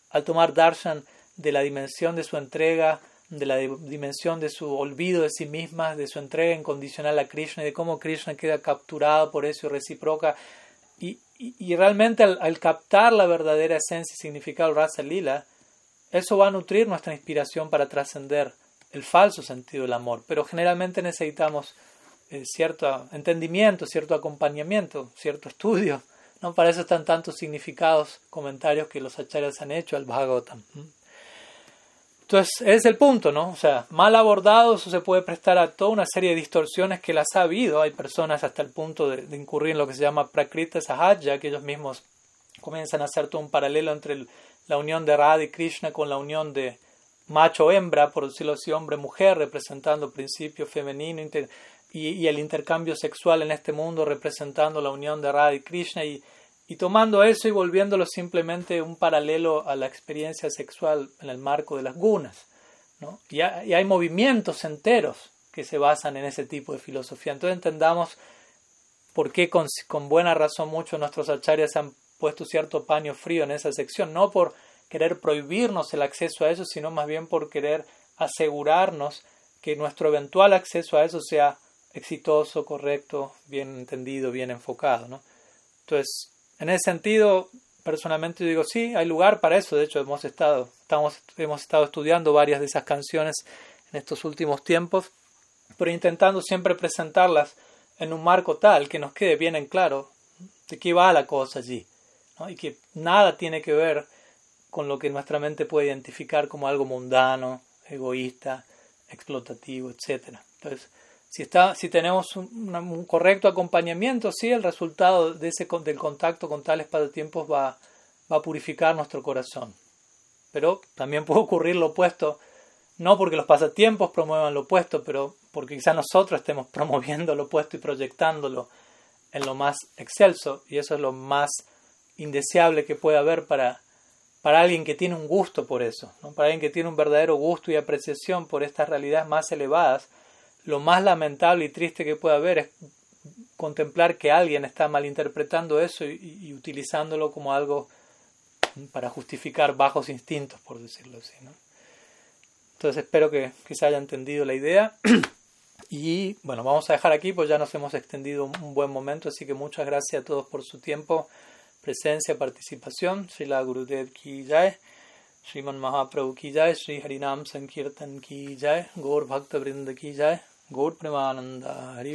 al tomar darshan de la dimensión de su entrega de la dimensión de su olvido de sí misma, de su entrega incondicional a Krishna y de cómo Krishna queda capturado por eso y recíproca. Y, y, realmente al, captar la verdadera esencia y significado del Rasa Lila, eso va a nutrir nuestra inspiración para trascender el falso sentido del amor. Pero generalmente necesitamos eh, cierto entendimiento, cierto acompañamiento, cierto estudio. ¿no? Para eso están tantos significados, comentarios que los acharyas han hecho al Bhagavatam. Entonces, ese es el punto, ¿no? O sea, mal abordado, eso se puede prestar a toda una serie de distorsiones que las ha habido. Hay personas hasta el punto de, incurrir en lo que se llama Prakrita Sahaja, que ellos mismos comienzan a hacer todo un paralelo entre la unión de Radha y Krishna con la unión de macho-hembra, por decirlo así, hombre-mujer, representando principio femenino y, y, el intercambio sexual en este mundo, representando la unión de Radha y Krishna. Y, y tomando eso y volviéndolo simplemente un paralelo a la experiencia sexual en el marco de las gunas. ¿no? Y, hay, movimientos enteros que se basan en ese tipo de filosofía. Entonces entendamos por qué con, buena razón muchos nuestros acharyas han puesto cierto paño frío en esa sección, no por querer prohibirnos el acceso a eso, sino más bien por querer asegurarnos que nuestro eventual acceso a eso sea exitoso, correcto, bien entendido, bien enfocado. ¿no? Entonces, en ese sentido, personalmente digo, sí, hay lugar para eso. De hecho, hemos estado, estamos, hemos estado estudiando varias de esas canciones en estos últimos tiempos, pero intentando siempre presentarlas en un marco tal que nos quede bien en claro de qué va la cosa allí. Y que nada tiene que ver con lo que nuestra mente puede identificar como algo mundano, egoísta, explotativo, etc. Entonces, si, tenemos un, correcto acompañamiento, sí, el resultado de ese, del contacto con tales pasatiempos va, va a purificar nuestro corazón. Pero también puede ocurrir lo opuesto, no porque los pasatiempos promuevan lo opuesto, pero porque quizás nosotros estemos (laughs) promoviendo lo opuesto y proyectándolo en lo más excelso, y eso es lo más indeseable que puede haber para, para alguien que tiene un gusto por eso, ¿no? para alguien que tiene un verdadero gusto y apreciación por estas realidades más elevadas, lo más lamentable y triste que puede haber es contemplar que alguien está malinterpretando eso y, y utilizándolo como algo para justificar bajos instintos, por decirlo así. Entonces espero que, que, se haya entendido la idea. (clears throat) Y bueno, vamos a dejar aquí, pues ya nos hemos extendido un buen momento, así que muchas gracias a todos por su tiempo, presencia, participación. Srila Gurudev Ki Jai, Sriman Mahaprabhu Ki Jai, Sri Harinam Sankirtan Ki Jai, Gaur Bhakta Vrinda Gaur प्रेमानंद हरि